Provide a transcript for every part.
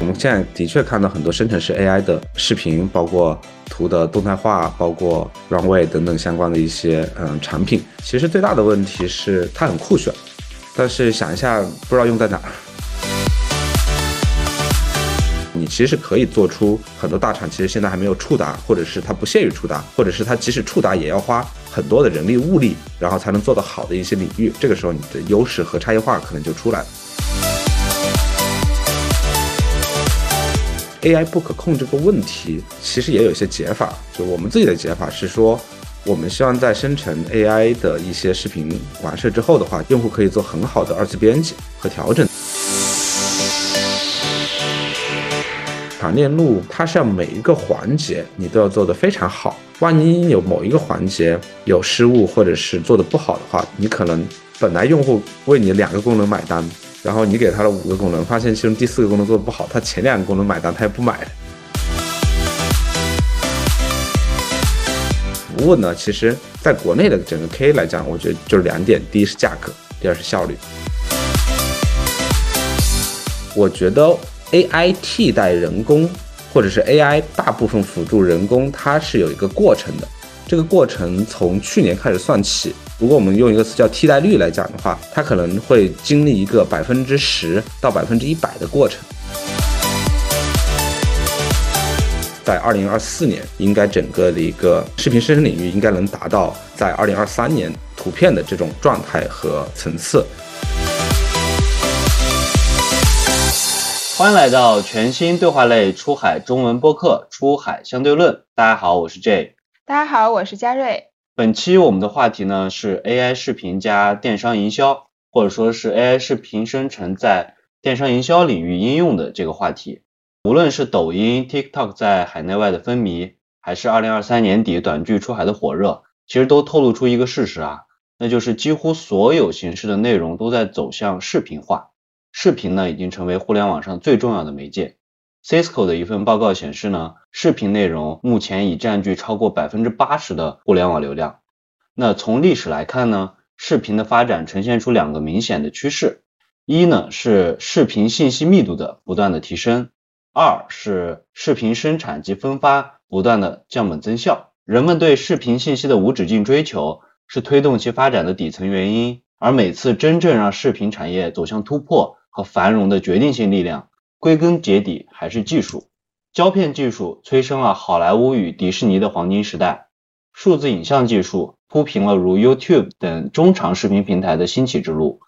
我们现在的确看到很多生成式 AI 的视频，包括图的动态化，包括 Runway 等等相关的一些嗯产品。其实最大的问题是它很酷炫，但是想一下不知道用在哪儿。你其实可以做出很多大厂其实现在还没有触达，或者是它不屑于触达，或者是它即使触达也要花很多的人力物力，然后才能做得好的一些领域。这个时候你的优势和差异化可能就出来了。AI 不可控这个问题，其实也有一些解法。就我们自己的解法是说，我们希望在生成 AI 的一些视频完事之后的话，用户可以做很好的二次编辑和调整。长链路它是要每一个环节你都要做得非常好。万一有某一个环节有失误，或者是做得不好的话，你可能本来用户为你两个功能买单。然后你给他了五个功能，发现其中第四个功能做的不好，他前两个功能买单他也不买了。服务呢，其实在国内的整个 K 来讲，我觉得就是两点：第一是价格，第二是效率。我觉得 AI 替代人工，或者是 AI 大部分辅助人工，它是有一个过程的。这个过程从去年开始算起。如果我们用一个词叫替代率来讲的话，它可能会经历一个百分之十到百分之一百的过程。在二零二四年，应该整个的一个视频生成领域应该能达到在二零二三年图片的这种状态和层次。欢迎来到全新对话类出海中文播客《出海相对论》。大家好，我是 J。大家好，我是嘉瑞。本期我们的话题呢是 AI 视频加电商营销，或者说是 AI 视频生成在电商营销领域应用的这个话题。无论是抖音、TikTok 在海内外的风靡，还是2023年底短剧出海的火热，其实都透露出一个事实啊，那就是几乎所有形式的内容都在走向视频化，视频呢已经成为互联网上最重要的媒介。Cisco 的一份报告显示呢，视频内容目前已占据超过百分之八十的互联网流量。那从历史来看呢，视频的发展呈现出两个明显的趋势：一呢是视频信息密度的不断的提升；二是视频生产及分发不断的降本增效。人们对视频信息的无止境追求是推动其发展的底层原因，而每次真正让视频产业走向突破和繁荣的决定性力量。归根结底还是技术，胶片技术催生了好莱坞与迪士尼的黄金时代，数字影像技术铺平了如 YouTube 等中长视频平台的兴起之路，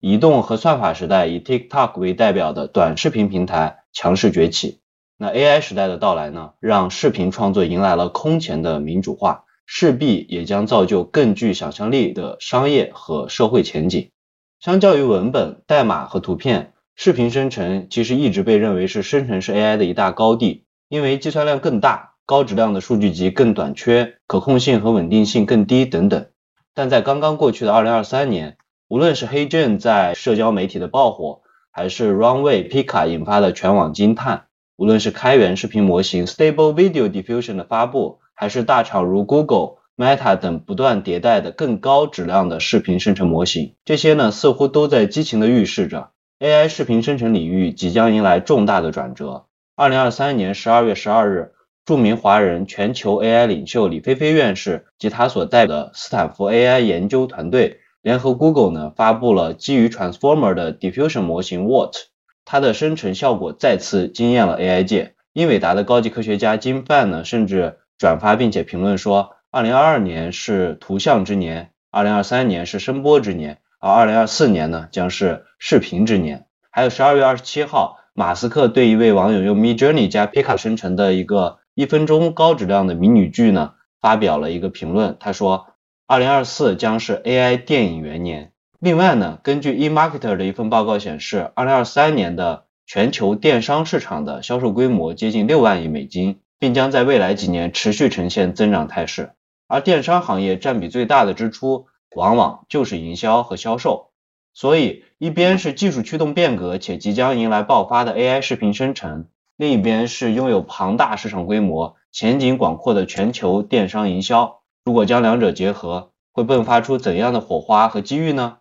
移动和算法时代以 TikTok 为代表的短视频平台强势崛起。那 AI 时代的到来呢，让视频创作迎来了空前的民主化，势必也将造就更具想象力的商业和社会前景。相较于文本、代码和图片。视频生成其实一直被认为是生成式 AI 的一大高地，因为计算量更大，高质量的数据集更短缺，可控性和稳定性更低等等。但在刚刚过去的2023年，无论是黑卷在社交媒体的爆火，还是 Runway Pika 引发的全网惊叹，无论是开源视频模型 Stable Video Diffusion 的发布，还是大厂如 Google、Meta 等不断迭代的更高质量的视频生成模型，这些呢似乎都在激情的预示着。AI 视频生成领域即将迎来重大的转折。二零二三年十二月十二日，著名华人、全球 AI 领袖李飞飞院士及他所带的斯坦福 AI 研究团队，联合 Google 呢，发布了基于 Transformer 的 Diffusion 模型 What，它的生成效果再次惊艳了 AI 界。英伟达的高级科学家金范呢，甚至转发并且评论说，二零二二年是图像之年，二零二三年是声波之年。而二零二四年呢，将是视频之年。还有十二月二十七号，马斯克对一位网友用 Mid Journey 加 Pika 生成的一个一分钟高质量的迷你剧呢，发表了一个评论。他说，二零二四将是 AI 电影元年。另外呢，根据 eMarketer 的一份报告显示，二零二三年的全球电商市场的销售规模接近六万亿美金，并将在未来几年持续呈现增长态势。而电商行业占比最大的支出。往往就是营销和销售，所以一边是技术驱动变革且即将迎来爆发的 AI 视频生成，另一边是拥有庞大市场规模、前景广阔的全球电商营销。如果将两者结合，会迸发出怎样的火花和机遇呢？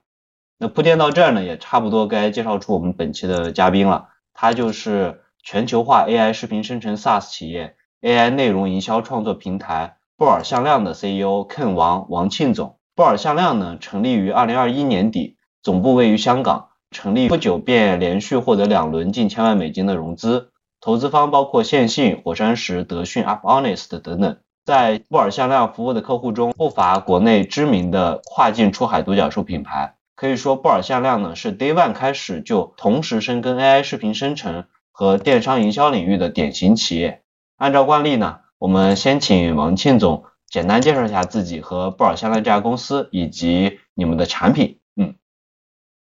那铺垫到这儿呢，也差不多该介绍出我们本期的嘉宾了，他就是全球化 AI 视频生成 SaaS 企业 AI 内容营销创作平台布尔向量的 CEO Ken 王王庆总。布尔向量呢，成立于二零二一年底，总部位于香港。成立不久便连续获得两轮近千万美金的融资，投资方包括线性、火山石、德讯、UpHonest 等等。在布尔向量服务的客户中，不乏国内知名的跨境出海独角兽品牌。可以说，布尔向量呢是 Day One 开始就同时深耕 AI 视频生成和电商营销领域的典型企业。按照惯例呢，我们先请王庆总简单介绍一下自己和布尔向量这家公司以及你们的产品。嗯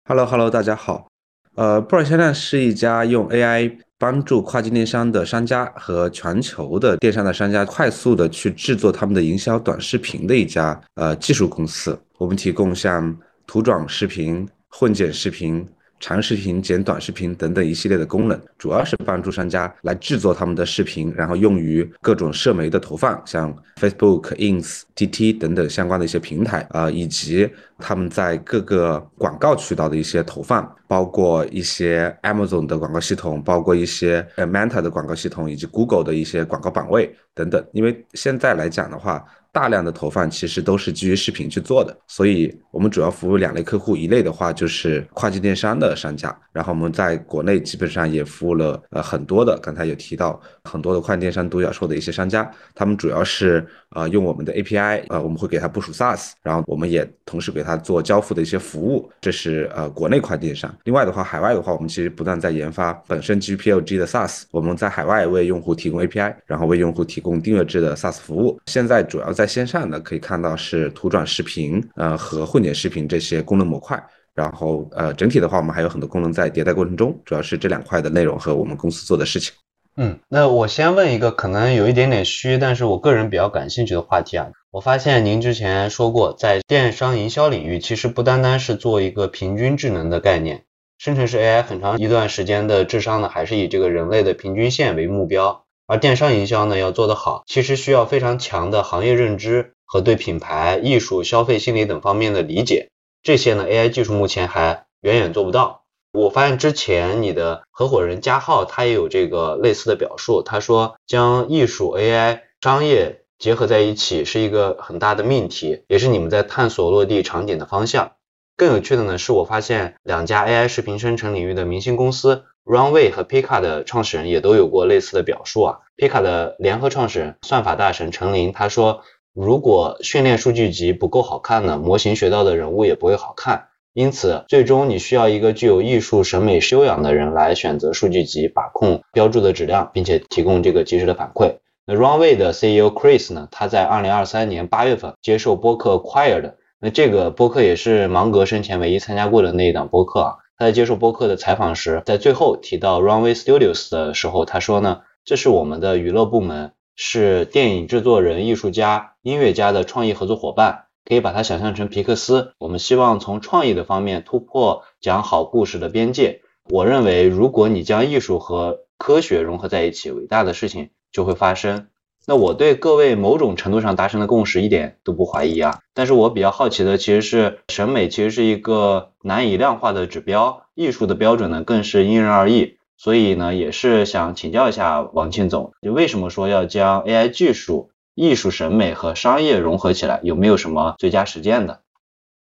，Hello Hello，大家好。呃，布尔向量是一家用 AI 帮助跨境电商的商家和全球的电商的商家快速的去制作他们的营销短视频的一家呃技术公司。我们提供像图转视频、混剪视频、长视频剪短视频等等一系列的功能，主要是帮助商家来制作他们的视频，然后用于各种社媒的投放，像 Facebook、Ins、TT 等等相关的一些平台啊，以及他们在各个广告渠道的一些投放，包括一些 Amazon 的广告系统，包括一些 Meta 的广告系统，以及 Google 的一些广告版位等等。因为现在来讲的话，大量的投放其实都是基于视频去做的，所以我们主要服务两类客户，一类的话就是跨境电商的商家，然后我们在国内基本上也服务了呃很多的，刚才有提到很多的跨境电商独角兽的一些商家，他们主要是呃用我们的 API，呃我们会给他部署 SaaS，然后我们也同时给他做交付的一些服务，这是呃国内跨境电商。另外的话，海外的话，我们其实不断在研发本身基于 PLG 的 SaaS，我们在海外为用户提供 API，然后为用户提供订阅制的 SaaS 服务。现在主要在线上呢，可以看到是图转视频，呃和混剪视频这些功能模块。然后呃整体的话，我们还有很多功能在迭代过程中，主要是这两块的内容和我们公司做的事情。嗯，那我先问一个可能有一点点虚，但是我个人比较感兴趣的话题啊。我发现您之前说过，在电商营销领域，其实不单单是做一个平均智能的概念，生成式 AI 很长一段时间的智商呢，还是以这个人类的平均线为目标。而电商营销呢要做得好，其实需要非常强的行业认知和对品牌、艺术、消费心理等方面的理解。这些呢，AI 技术目前还远远做不到。我发现之前你的合伙人加浩他也有这个类似的表述，他说将艺术、AI、商业结合在一起是一个很大的命题，也是你们在探索落地场景的方向。更有趣的呢，是我发现两家 AI 视频生成领域的明星公司。Runway 和 Pika 的创始人也都有过类似的表述啊。Pika 的联合创始人算法大神陈林他说，如果训练数据集不够好看呢，模型学到的人物也不会好看。因此，最终你需要一个具有艺术审美修养的人来选择数据集，把控标注的质量，并且提供这个及时的反馈。那 Runway 的 CEO Chris 呢，他在二零二三年八月份接受播客 Quired，那这个播客也是芒格生前唯一参加过的那一档播客啊。他在接受播客的采访时，在最后提到 Runway Studios 的时候，他说呢，这是我们的娱乐部门，是电影制作人、艺术家、音乐家的创意合作伙伴，可以把它想象成皮克斯。我们希望从创意的方面突破讲好故事的边界。我认为，如果你将艺术和科学融合在一起，伟大的事情就会发生。那我对各位某种程度上达成的共识一点都不怀疑啊，但是我比较好奇的其实是审美其实是一个难以量化的指标，艺术的标准呢更是因人而异，所以呢也是想请教一下王庆总，就为什么说要将 AI 技术、艺术审美和商业融合起来，有没有什么最佳实践的？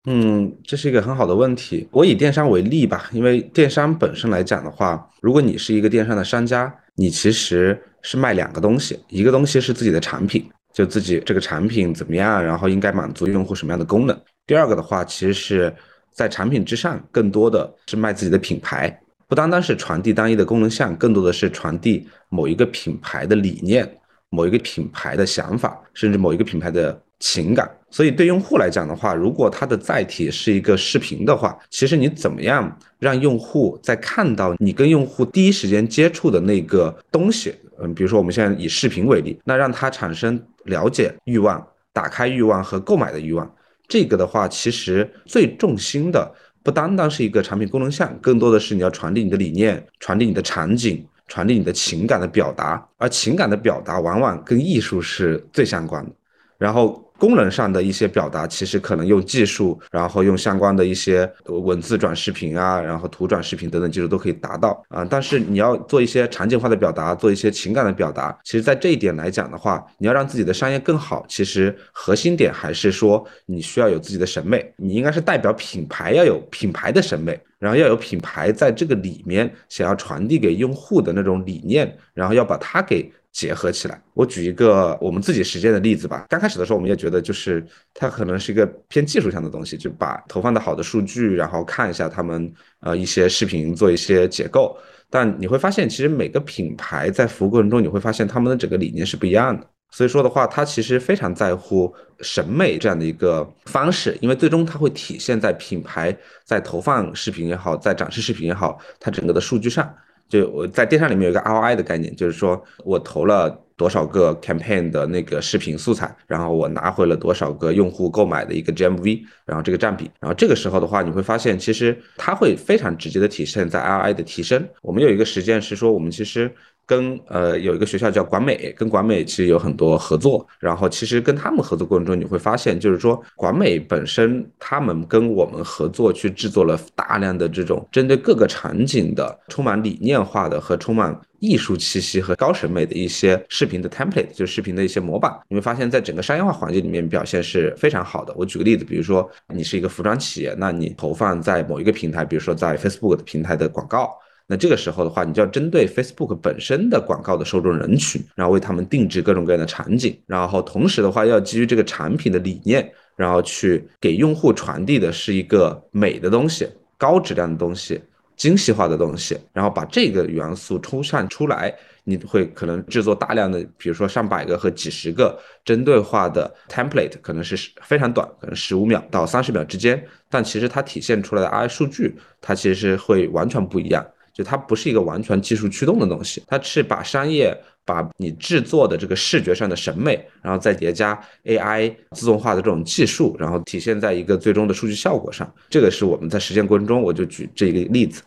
嗯，这是一个很好的问题。我以电商为例吧，因为电商本身来讲的话，如果你是一个电商的商家，你其实。是卖两个东西，一个东西是自己的产品，就自己这个产品怎么样，然后应该满足用户什么样的功能。第二个的话，其实是在产品之上，更多的是卖自己的品牌，不单单是传递单一的功能项，更多的是传递某一个品牌的理念、某一个品牌的想法，甚至某一个品牌的情感。所以对用户来讲的话，如果它的载体是一个视频的话，其实你怎么样让用户在看到你跟用户第一时间接触的那个东西？嗯，比如说我们现在以视频为例，那让他产生了解欲望、打开欲望和购买的欲望，这个的话，其实最重心的不单单是一个产品功能项，更多的是你要传递你的理念、传递你的场景、传递你的情感的表达，而情感的表达往往跟艺术是最相关的。然后功能上的一些表达，其实可能用技术，然后用相关的一些文字转视频啊，然后图转视频等等技术都可以达到啊。但是你要做一些场景化的表达，做一些情感的表达，其实在这一点来讲的话，你要让自己的商业更好，其实核心点还是说你需要有自己的审美，你应该是代表品牌要有品牌的审美，然后要有品牌在这个里面想要传递给用户的那种理念，然后要把它给。结合起来，我举一个我们自己实践的例子吧。刚开始的时候，我们也觉得就是它可能是一个偏技术性的东西，就把投放的好的数据，然后看一下他们呃一些视频做一些解构。但你会发现，其实每个品牌在服务过程中，你会发现他们的整个理念是不一样的。所以说的话，它其实非常在乎审美这样的一个方式，因为最终它会体现在品牌在投放视频也好，在展示视频也好，它整个的数据上。就我在电商里面有一个 ROI 的概念，就是说我投了多少个 campaign 的那个视频素材，然后我拿回了多少个用户购买的一个 GMV，然后这个占比，然后这个时候的话，你会发现其实它会非常直接的体现在 ROI 的提升。我们有一个实践是说，我们其实。跟呃有一个学校叫管美，跟管美其实有很多合作。然后其实跟他们合作过程中，你会发现，就是说管美本身他们跟我们合作去制作了大量的这种针对各个场景的、充满理念化的和充满艺术气息和高审美的一些视频的 template，就是视频的一些模板。你会发现在整个商业化环节里面表现是非常好的。我举个例子，比如说你是一个服装企业，那你投放在某一个平台，比如说在 Facebook 的平台的广告。那这个时候的话，你就要针对 Facebook 本身的广告的受众人群，然后为他们定制各种各样的场景，然后同时的话，要基于这个产品的理念，然后去给用户传递的是一个美的东西、高质量的东西、精细化的东西，然后把这个元素抽象出来，你会可能制作大量的，比如说上百个和几十个针对化的 template，可能是非常短，可能十五秒到三十秒之间，但其实它体现出来的 I 数据，它其实会完全不一样。就它不是一个完全技术驱动的东西，它是把商业、把你制作的这个视觉上的审美，然后再叠加 AI 自动化的这种技术，然后体现在一个最终的数据效果上。这个是我们在实践过程中，我就举这一个例子。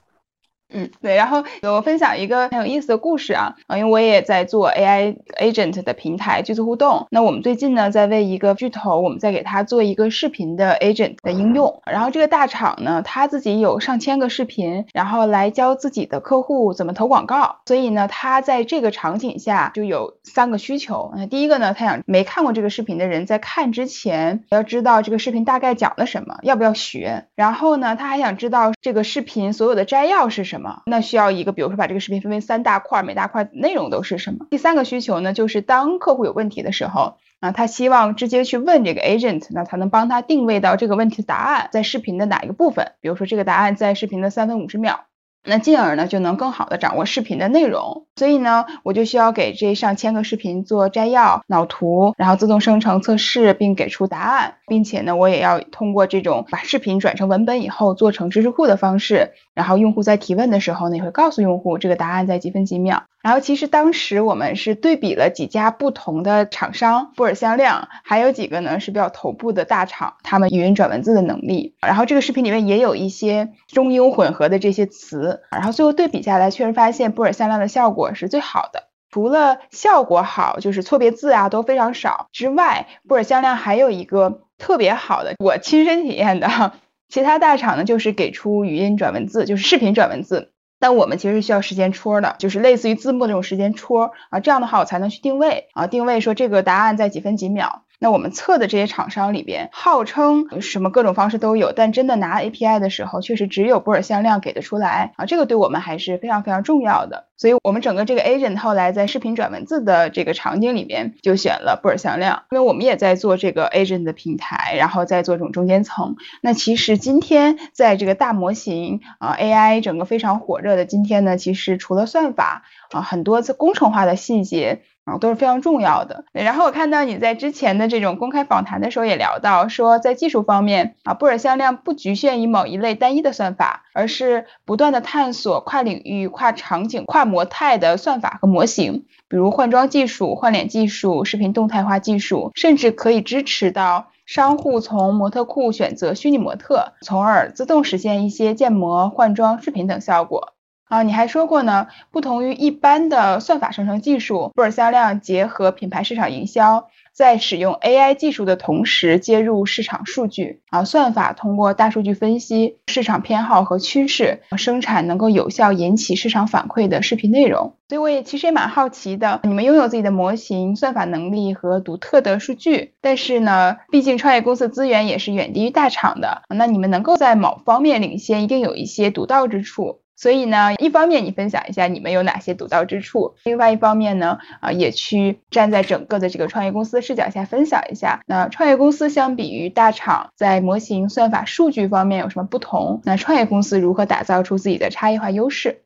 嗯，对，然后我分享一个很有意思的故事啊，啊，因为我也在做 AI agent 的平台剧组互动。那我们最近呢，在为一个巨头，我们在给他做一个视频的 agent 的应用。然后这个大厂呢，他自己有上千个视频，然后来教自己的客户怎么投广告。所以呢，他在这个场景下就有三个需求。那第一个呢，他想没看过这个视频的人在看之前要知道这个视频大概讲了什么，要不要学。然后呢，他还想知道这个视频所有的摘要是什么。那需要一个，比如说把这个视频分为三大块，每大块内容都是什么？第三个需求呢，就是当客户有问题的时候，啊，他希望直接去问这个 agent，那才能帮他定位到这个问题的答案在视频的哪一个部分？比如说这个答案在视频的三分五十秒。那进而呢，就能更好的掌握视频的内容。所以呢，我就需要给这上千个视频做摘要、脑图，然后自动生成测试，并给出答案，并且呢，我也要通过这种把视频转成文本以后做成知识库的方式，然后用户在提问的时候呢，也会告诉用户这个答案在几分几秒。然后其实当时我们是对比了几家不同的厂商，布尔香亮，还有几个呢是比较头部的大厂，他们语音转文字的能力。然后这个视频里面也有一些中英混合的这些词，然后最后对比下来，确实发现布尔香亮的效果是最好的。除了效果好，就是错别字啊都非常少之外，布尔香亮还有一个特别好的，我亲身体验的。其他大厂呢，就是给出语音转文字，就是视频转文字。但我们其实是需要时间戳的，就是类似于字幕这种时间戳啊，这样的话我才能去定位啊，定位说这个答案在几分几秒。那我们测的这些厂商里边，号称什么各种方式都有，但真的拿 API 的时候，确实只有布尔向量给得出来啊，这个对我们还是非常非常重要的。所以，我们整个这个 agent 后来在视频转文字的这个场景里边，就选了布尔向量，因为我们也在做这个 agent 的平台，然后在做这种中间层。那其实今天在这个大模型啊 AI 整个非常火热的今天呢，其实除了算法啊，很多工程化的细节。啊，都是非常重要的。然后我看到你在之前的这种公开访谈的时候也聊到，说在技术方面啊，布尔向量不局限于某一类单一的算法，而是不断的探索跨领域、跨场景、跨模态的算法和模型，比如换装技术、换脸技术、视频动态化技术，甚至可以支持到商户从模特库选择虚拟模特，从而自动实现一些建模、换装、视频等效果。啊，你还说过呢，不同于一般的算法生成技术，布尔销量结合品牌市场营销，在使用 AI 技术的同时接入市场数据啊，算法通过大数据分析市场偏好和趋势，生产能够有效引起市场反馈的视频内容。所以我也其实也蛮好奇的，你们拥有自己的模型、算法能力和独特的数据，但是呢，毕竟创业公司的资源也是远低于大厂的，那你们能够在某方面领先，一定有一些独到之处。所以呢，一方面你分享一下你们有哪些独到之处，另外一方面呢，啊，也去站在整个的这个创业公司的视角下分享一下，那创业公司相比于大厂在模型、算法、数据方面有什么不同？那创业公司如何打造出自己的差异化优势？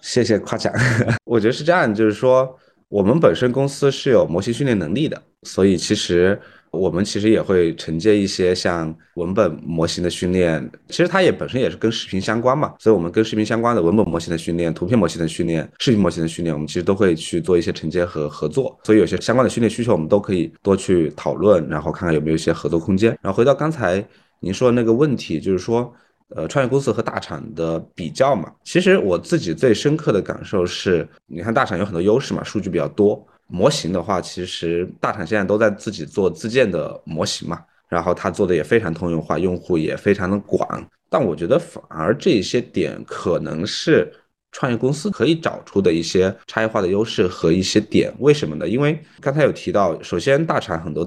谢谢夸奖，我觉得是这样，就是说我们本身公司是有模型训练能力的，所以其实。我们其实也会承接一些像文本模型的训练，其实它也本身也是跟视频相关嘛，所以我们跟视频相关的文本模型的训练、图片模型的训练、视频模型的训练，我们其实都会去做一些承接和合作。所以有些相关的训练需求，我们都可以多去讨论，然后看看有没有一些合作空间。然后回到刚才您说的那个问题，就是说，呃，创业公司和大厂的比较嘛，其实我自己最深刻的感受是，你看大厂有很多优势嘛，数据比较多。模型的话，其实大厂现在都在自己做自建的模型嘛，然后它做的也非常通用化，用户也非常的广。但我觉得反而这些点可能是创业公司可以找出的一些差异化的优势和一些点。为什么呢？因为刚才有提到，首先大厂很多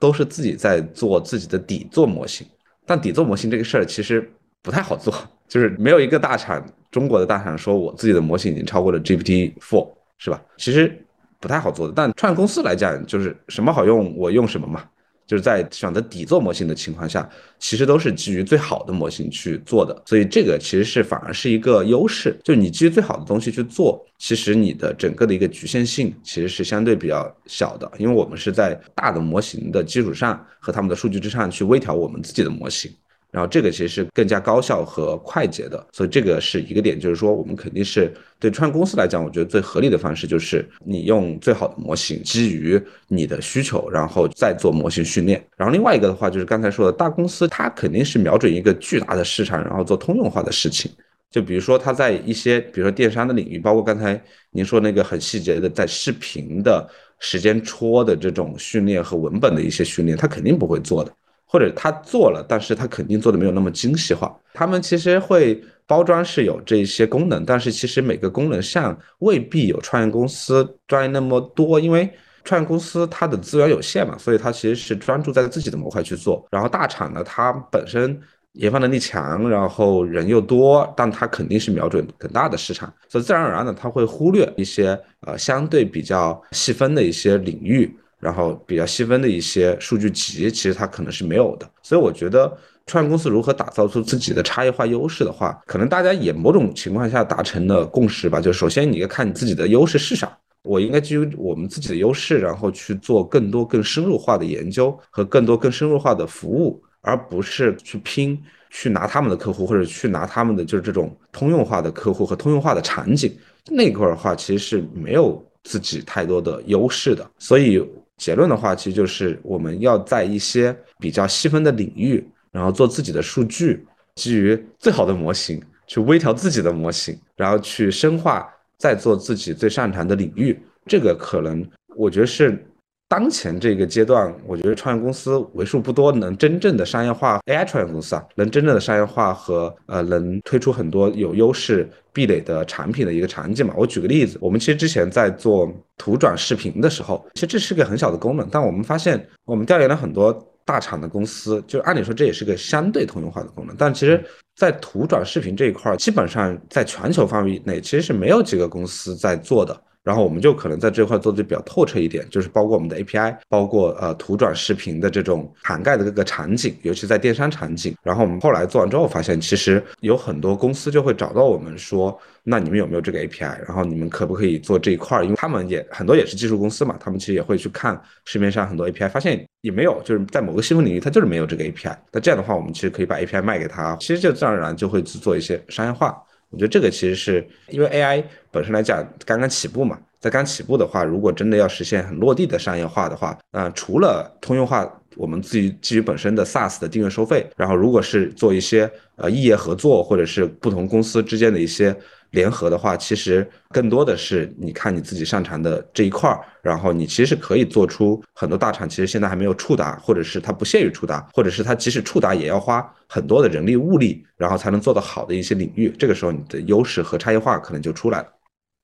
都是自己在做自己的底座模型，但底座模型这个事儿其实不太好做，就是没有一个大厂，中国的大厂说我自己的模型已经超过了 GPT Four，是吧？其实。不太好做的，但创业公司来讲，就是什么好用我用什么嘛。就是在选择底座模型的情况下，其实都是基于最好的模型去做的，所以这个其实是反而是一个优势。就你基于最好的东西去做，其实你的整个的一个局限性其实是相对比较小的，因为我们是在大的模型的基础上和他们的数据之上去微调我们自己的模型。然后这个其实是更加高效和快捷的，所以这个是一个点，就是说我们肯定是对创业公司来讲，我觉得最合理的方式就是你用最好的模型，基于你的需求，然后再做模型训练。然后另外一个的话，就是刚才说的大公司，它肯定是瞄准一个巨大的市场，然后做通用化的事情。就比如说它在一些，比如说电商的领域，包括刚才您说那个很细节的，在视频的时间戳的这种训练和文本的一些训练，它肯定不会做的。或者他做了，但是他肯定做的没有那么精细化。他们其实会包装是有这些功能，但是其实每个功能上未必有创业公司专业那么多，因为创业公司它的资源有限嘛，所以它其实是专注在自己的模块去做。然后大厂呢，它本身研发能力强，然后人又多，但它肯定是瞄准更大的市场，所以自然而然的它会忽略一些呃相对比较细分的一些领域。然后比较细分的一些数据集，其实它可能是没有的。所以我觉得创业公司如何打造出自己的差异化优势的话，可能大家也某种情况下达成了共识吧。就首先你要看你自己的优势是啥，我应该基于我们自己的优势，然后去做更多更深入化的研究和更多更深入化的服务，而不是去拼去拿他们的客户或者去拿他们的就是这种通用化的客户和通用化的场景那块儿的话，其实是没有自己太多的优势的。所以。结论的话，其实就是我们要在一些比较细分的领域，然后做自己的数据，基于最好的模型去微调自己的模型，然后去深化，再做自己最擅长的领域。这个可能我觉得是。当前这个阶段，我觉得创业公司为数不多能真正的商业化 AI 创业公司啊，能真正的商业化和呃，能推出很多有优势壁垒的产品的一个场景嘛。我举个例子，我们其实之前在做图转视频的时候，其实这是个很小的功能，但我们发现，我们调研了很多大厂的公司，就按理说这也是个相对通用化的功能，但其实，在图转视频这一块，基本上在全球范围内其实是没有几个公司在做的。然后我们就可能在这块做的比较透彻一点，就是包括我们的 API，包括呃图转视频的这种涵盖的各个场景，尤其在电商场景。然后我们后来做完之后发现，其实有很多公司就会找到我们说，那你们有没有这个 API？然后你们可不可以做这一块？因为他们也很多也是技术公司嘛，他们其实也会去看市面上很多 API，发现也没有，就是在某个细分领域它就是没有这个 API。那这样的话，我们其实可以把 API 卖给他，其实就自然而然就会去做一些商业化。我觉得这个其实是因为 AI 本身来讲刚刚起步嘛，在刚起步的话，如果真的要实现很落地的商业化的话，那除了通用化，我们自己基于本身的 SaaS 的订阅收费，然后如果是做一些呃异业合作或者是不同公司之间的一些联合的话，其实更多的是你看你自己擅长的这一块儿，然后你其实可以做出很多大厂其实现在还没有触达，或者是它不屑于触达，或者是它即使触达也要花很多的人力物力，然后才能做得好的一些领域。这个时候你的优势和差异化可能就出来了。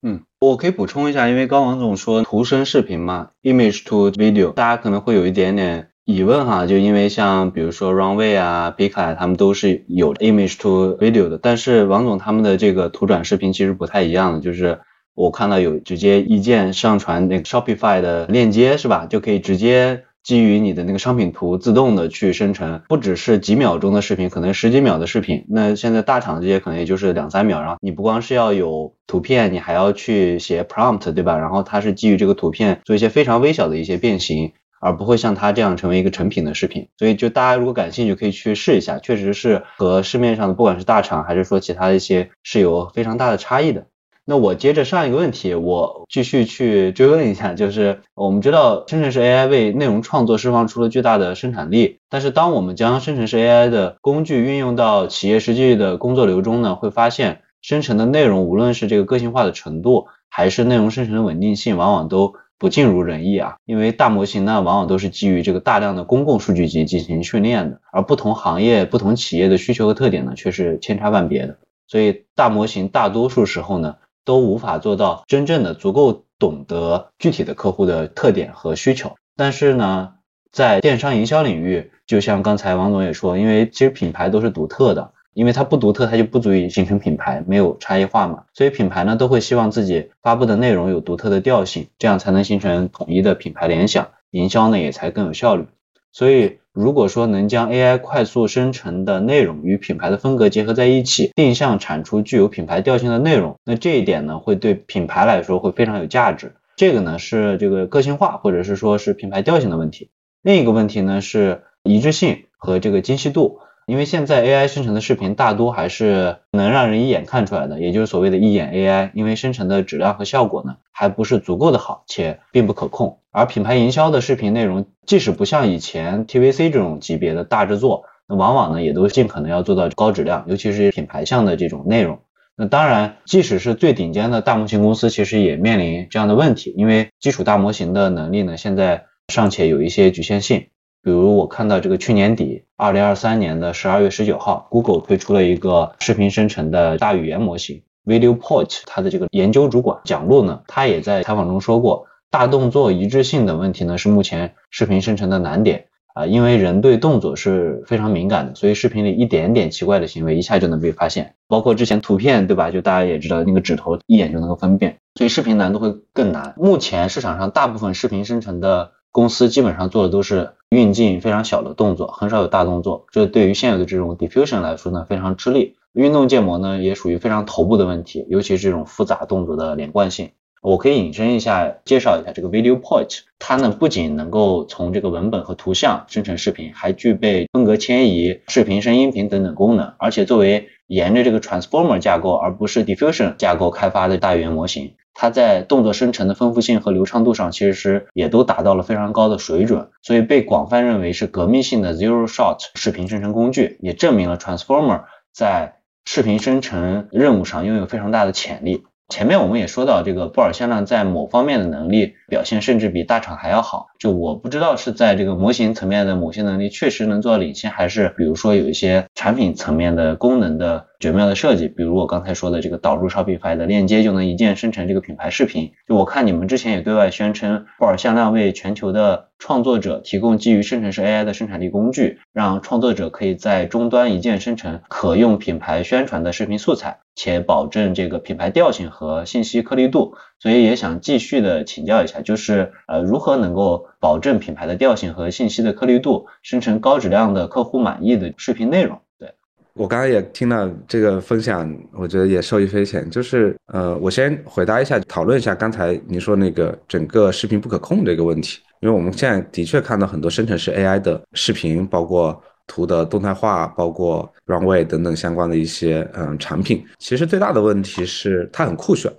嗯，我可以补充一下，因为刚王总说图生视频嘛，image to video，大家可能会有一点点。疑问哈，就因为像比如说 Runway 啊、，Pika 他们都是有 image to video 的，但是王总他们的这个图转视频其实不太一样的，就是我看到有直接一键上传那个 Shopify 的链接是吧，就可以直接基于你的那个商品图自动的去生成，不只是几秒钟的视频，可能十几秒的视频。那现在大厂这些可能也就是两三秒，然后你不光是要有图片，你还要去写 prompt 对吧？然后它是基于这个图片做一些非常微小的一些变形。而不会像它这样成为一个成品的视频，所以就大家如果感兴趣，可以去试一下，确实是和市面上的不管是大厂还是说其他的一些是有非常大的差异的。那我接着上一个问题，我继续去追问一下，就是我们知道生成式 AI 为内容创作释放出了巨大的生产力，但是当我们将生成式 AI 的工具运用到企业实际的工作流中呢，会发现生成的内容无论是这个个性化的程度，还是内容生成的稳定性，往往都。不尽如人意啊，因为大模型呢，往往都是基于这个大量的公共数据集进行训练的，而不同行业、不同企业的需求和特点呢，却是千差万别的。所以大模型大多数时候呢，都无法做到真正的足够懂得具体的客户的特点和需求。但是呢，在电商营销领域，就像刚才王总也说，因为其实品牌都是独特的。因为它不独特，它就不足以形成品牌，没有差异化嘛。所以品牌呢都会希望自己发布的内容有独特的调性，这样才能形成统一的品牌联想，营销呢也才更有效率。所以如果说能将 AI 快速生成的内容与品牌的风格结合在一起，定向产出具有品牌调性的内容，那这一点呢会对品牌来说会非常有价值。这个呢是这个个性化或者是说是品牌调性的问题。另一个问题呢是一致性和这个精细度。因为现在 AI 生成的视频大多还是能让人一眼看出来的，也就是所谓的一眼 AI。因为生成的质量和效果呢，还不是足够的好，且并不可控。而品牌营销的视频内容，即使不像以前 TVC 这种级别的大制作，那往往呢也都尽可能要做到高质量，尤其是品牌向的这种内容。那当然，即使是最顶尖的大模型公司，其实也面临这样的问题，因为基础大模型的能力呢，现在尚且有一些局限性。比如我看到这个去年底，二零二三年的十二月十九号，Google 推出了一个视频生成的大语言模型 VideoPort，它的这个研究主管蒋璐呢，他也在采访中说过，大动作一致性的问题呢是目前视频生成的难点啊，因为人对动作是非常敏感的，所以视频里一点点奇怪的行为一下就能被发现，包括之前图片对吧？就大家也知道那个指头一眼就能够分辨，所以视频难度会更难。目前市场上大部分视频生成的公司基本上做的都是。运镜非常小的动作，很少有大动作，这对于现有的这种 diffusion 来说呢，非常吃力。运动建模呢，也属于非常头部的问题，尤其是这种复杂动作的连贯性。我可以引申一下，介绍一下这个 Video Point 它呢不仅能够从这个文本和图像生成视频，还具备风格迁移、视频声音频等等功能，而且作为沿着这个 Transformer 架构而不是 Diffusion 架构开发的大语言模型。它在动作生成的丰富性和流畅度上，其实是也都达到了非常高的水准，所以被广泛认为是革命性的 Zero Shot 视频生成工具，也证明了 Transformer 在视频生成任务上拥有非常大的潜力。前面我们也说到，这个布尔向量在某方面的能力表现甚至比大厂还要好。就我不知道是在这个模型层面的某些能力确实能做到领先，还是比如说有一些产品层面的功能的绝妙的设计，比如我刚才说的这个导入 Shopify 的链接就能一键生成这个品牌视频。就我看你们之前也对外宣称，布尔向量为全球的创作者提供基于生成式 AI 的生产力工具，让创作者可以在终端一键生成可用品牌宣传的视频素材。且保证这个品牌调性和信息颗粒度，所以也想继续的请教一下，就是呃如何能够保证品牌的调性和信息的颗粒度，生成高质量的客户满意的视频内容？对我刚刚也听了这个分享，我觉得也受益匪浅。就是呃我先回答一下，讨论一下刚才您说那个整个视频不可控这个问题，因为我们现在的确看到很多生成式 AI 的视频，包括。图的动态化，包括 Runway 等等相关的一些嗯产品，其实最大的问题是它很酷炫，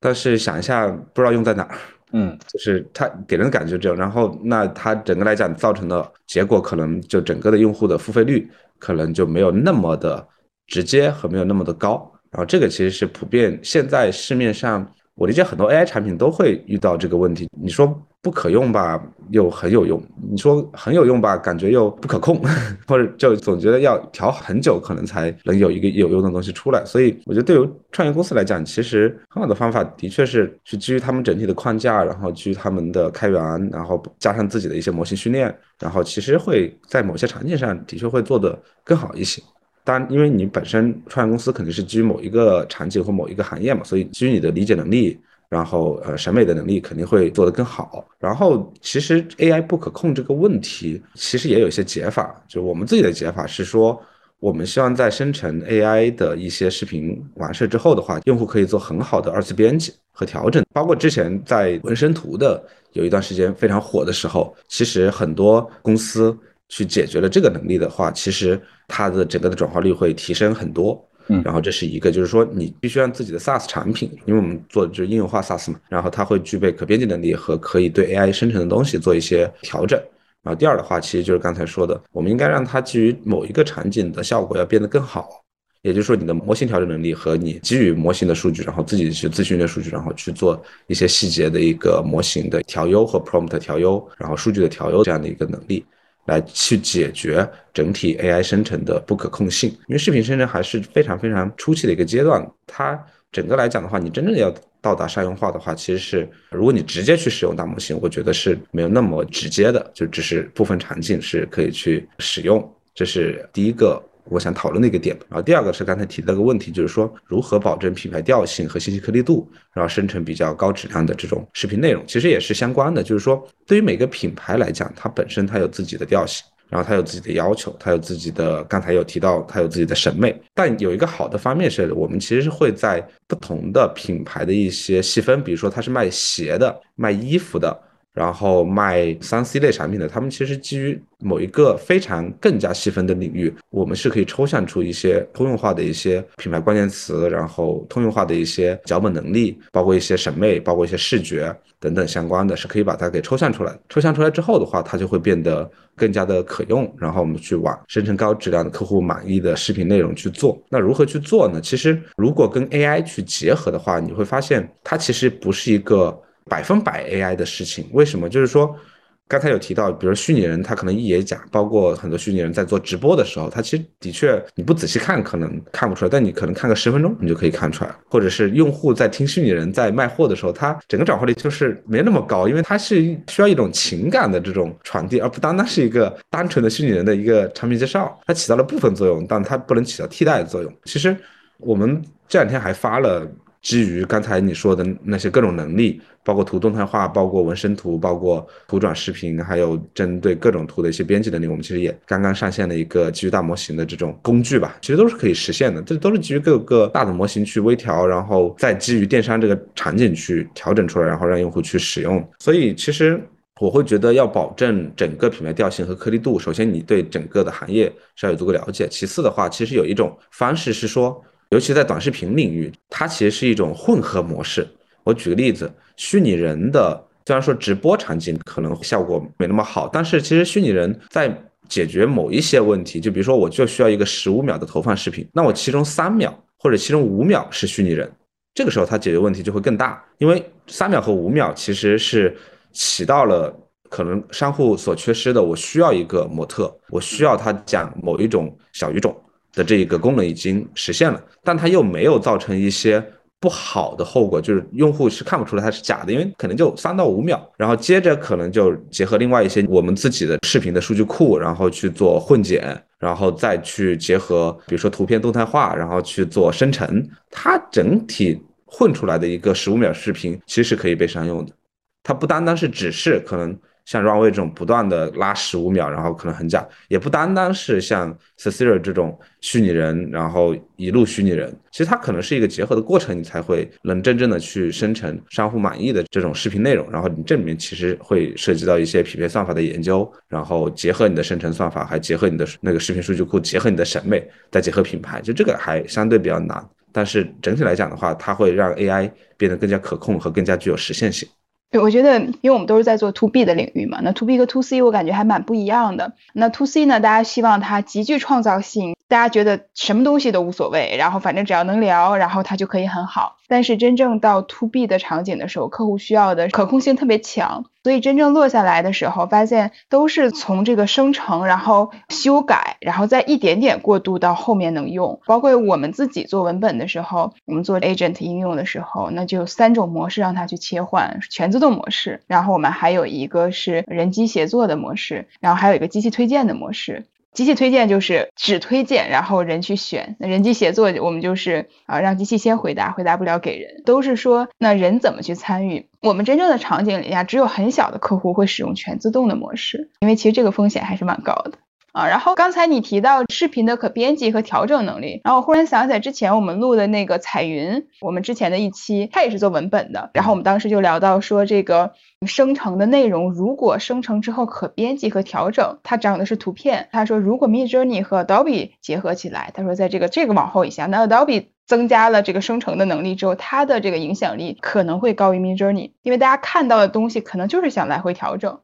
但是想一下不知道用在哪儿，嗯，就是它给人的感觉这样，然后那它整个来讲造成的结果，可能就整个的用户的付费率可能就没有那么的直接和没有那么的高，然后这个其实是普遍现在市面上，我理解很多 AI 产品都会遇到这个问题。你说不可用吧，又很有用；你说很有用吧，感觉又不可控，或者就总觉得要调很久，可能才能有一个有用的东西出来。所以我觉得对于创业公司来讲，其实很好的方法的确是去基于他们整体的框架，然后基于他们的开源，然后加上自己的一些模型训练，然后其实会在某些场景上的确会做得更好一些。当然，因为你本身创业公司肯定是基于某一个场景或某一个行业嘛，所以基于你的理解能力，然后呃审美的能力肯定会做得更好。然后其实 AI 不可控这个问题，其实也有一些解法。就我们自己的解法是说，我们希望在生成 AI 的一些视频完事之后的话，用户可以做很好的二次编辑和调整。包括之前在纹身图的有一段时间非常火的时候，其实很多公司。去解决了这个能力的话，其实它的整个的转化率会提升很多。嗯，然后这是一个，就是说你必须让自己的 SaaS 产品，因为我们做的就是应用化 SaaS 嘛，然后它会具备可编辑能力和可以对 AI 生成的东西做一些调整。然后第二的话，其实就是刚才说的，我们应该让它基于某一个场景的效果要变得更好，也就是说你的模型调整能力和你基于模型的数据，然后自己去咨询的数据，然后去做一些细节的一个模型的调优和 prompt 调优，然后数据的调优这样的一个能力。来去解决整体 AI 生成的不可控性，因为视频生成还是非常非常初期的一个阶段。它整个来讲的话，你真正要到达商用化的话，其实是如果你直接去使用大模型，我觉得是没有那么直接的，就只是部分场景是可以去使用。这是第一个。我想讨论的一个点，然后第二个是刚才提到个问题，就是说如何保证品牌调性和信息颗粒度，然后生成比较高质量的这种视频内容，其实也是相关的。就是说，对于每个品牌来讲，它本身它有自己的调性，然后它有自己的要求，它有自己的刚才有提到它有自己的审美。但有一个好的方面是，我们其实是会在不同的品牌的一些细分，比如说它是卖鞋的、卖衣服的。然后卖三 C 类产品的，他们其实基于某一个非常更加细分的领域，我们是可以抽象出一些通用化的一些品牌关键词，然后通用化的一些脚本能力，包括一些审美，包括一些视觉等等相关的，是可以把它给抽象出来。抽象出来之后的话，它就会变得更加的可用，然后我们去往生成高质量的客户满意的视频内容去做。那如何去做呢？其实如果跟 AI 去结合的话，你会发现它其实不是一个。百分百 AI 的事情，为什么？就是说，刚才有提到，比如虚拟人，他可能一也假，包括很多虚拟人在做直播的时候，他其实的确你不仔细看可能看不出来，但你可能看个十分钟，你就可以看出来。或者是用户在听虚拟人在卖货的时候，他整个转化率就是没那么高，因为它是需要一种情感的这种传递，而不单单是一个单纯的虚拟人的一个产品介绍，它起到了部分作用，但它不能起到替代的作用。其实我们这两天还发了。基于刚才你说的那些各种能力，包括图动态化，包括纹身图，包括图转视频，还有针对各种图的一些编辑能力，我们其实也刚刚上线了一个基于大模型的这种工具吧，其实都是可以实现的。这都是基于各个大的模型去微调，然后再基于电商这个场景去调整出来，然后让用户去使用。所以其实我会觉得要保证整个品牌调性和颗粒度，首先你对整个的行业是要有足够了解，其次的话，其实有一种方式是说。尤其在短视频领域，它其实是一种混合模式。我举个例子，虚拟人的虽然说直播场景可能效果没那么好，但是其实虚拟人在解决某一些问题，就比如说我就需要一个十五秒的投放视频，那我其中三秒或者其中五秒是虚拟人，这个时候它解决问题就会更大，因为三秒和五秒其实是起到了可能商户所缺失的，我需要一个模特，我需要他讲某一种小语种。的这一个功能已经实现了，但它又没有造成一些不好的后果，就是用户是看不出来它是假的，因为可能就三到五秒，然后接着可能就结合另外一些我们自己的视频的数据库，然后去做混剪，然后再去结合比如说图片动态化，然后去做生成，它整体混出来的一个十五秒视频其实是可以被商用的，它不单单是只是可能。像 Runway 这种不断的拉十五秒，然后可能很假，也不单单是像 Cecilia 这种虚拟人，然后一路虚拟人，其实它可能是一个结合的过程，你才会能真正的去生成商户满意的这种视频内容。然后你这里面其实会涉及到一些匹配算法的研究，然后结合你的生成算法，还结合你的那个视频数据库，结合你的审美，再结合品牌，就这个还相对比较难。但是整体来讲的话，它会让 AI 变得更加可控和更加具有实现性。对，我觉得，因为我们都是在做 to B 的领域嘛，那 to B 和 to C 我感觉还蛮不一样的。那 to C 呢，大家希望它极具创造性，大家觉得什么东西都无所谓，然后反正只要能聊，然后它就可以很好。但是真正到 to B 的场景的时候，客户需要的可控性特别强，所以真正落下来的时候，发现都是从这个生成，然后修改，然后再一点点过渡到后面能用。包括我们自己做文本的时候，我们做 agent 应用的时候，那就三种模式让它去切换：全自动模式，然后我们还有一个是人机协作的模式，然后还有一个机器推荐的模式。机器推荐就是只推荐，然后人去选。那人机协作，我们就是啊，让机器先回答，回答不了给人。都是说，那人怎么去参与？我们真正的场景里呀，只有很小的客户会使用全自动的模式，因为其实这个风险还是蛮高的。啊，然后刚才你提到视频的可编辑和调整能力，然后我忽然想起来之前我们录的那个彩云，我们之前的一期，他也是做文本的，然后我们当时就聊到说这个生成的内容如果生成之后可编辑和调整，它长的是图片，他说如果 Midjourney 和 Adobe 结合起来，他说在这个这个往后一下，那 Adobe 增加了这个生成的能力之后，它的这个影响力可能会高于 Midjourney，因为大家看到的东西可能就是想来回调整，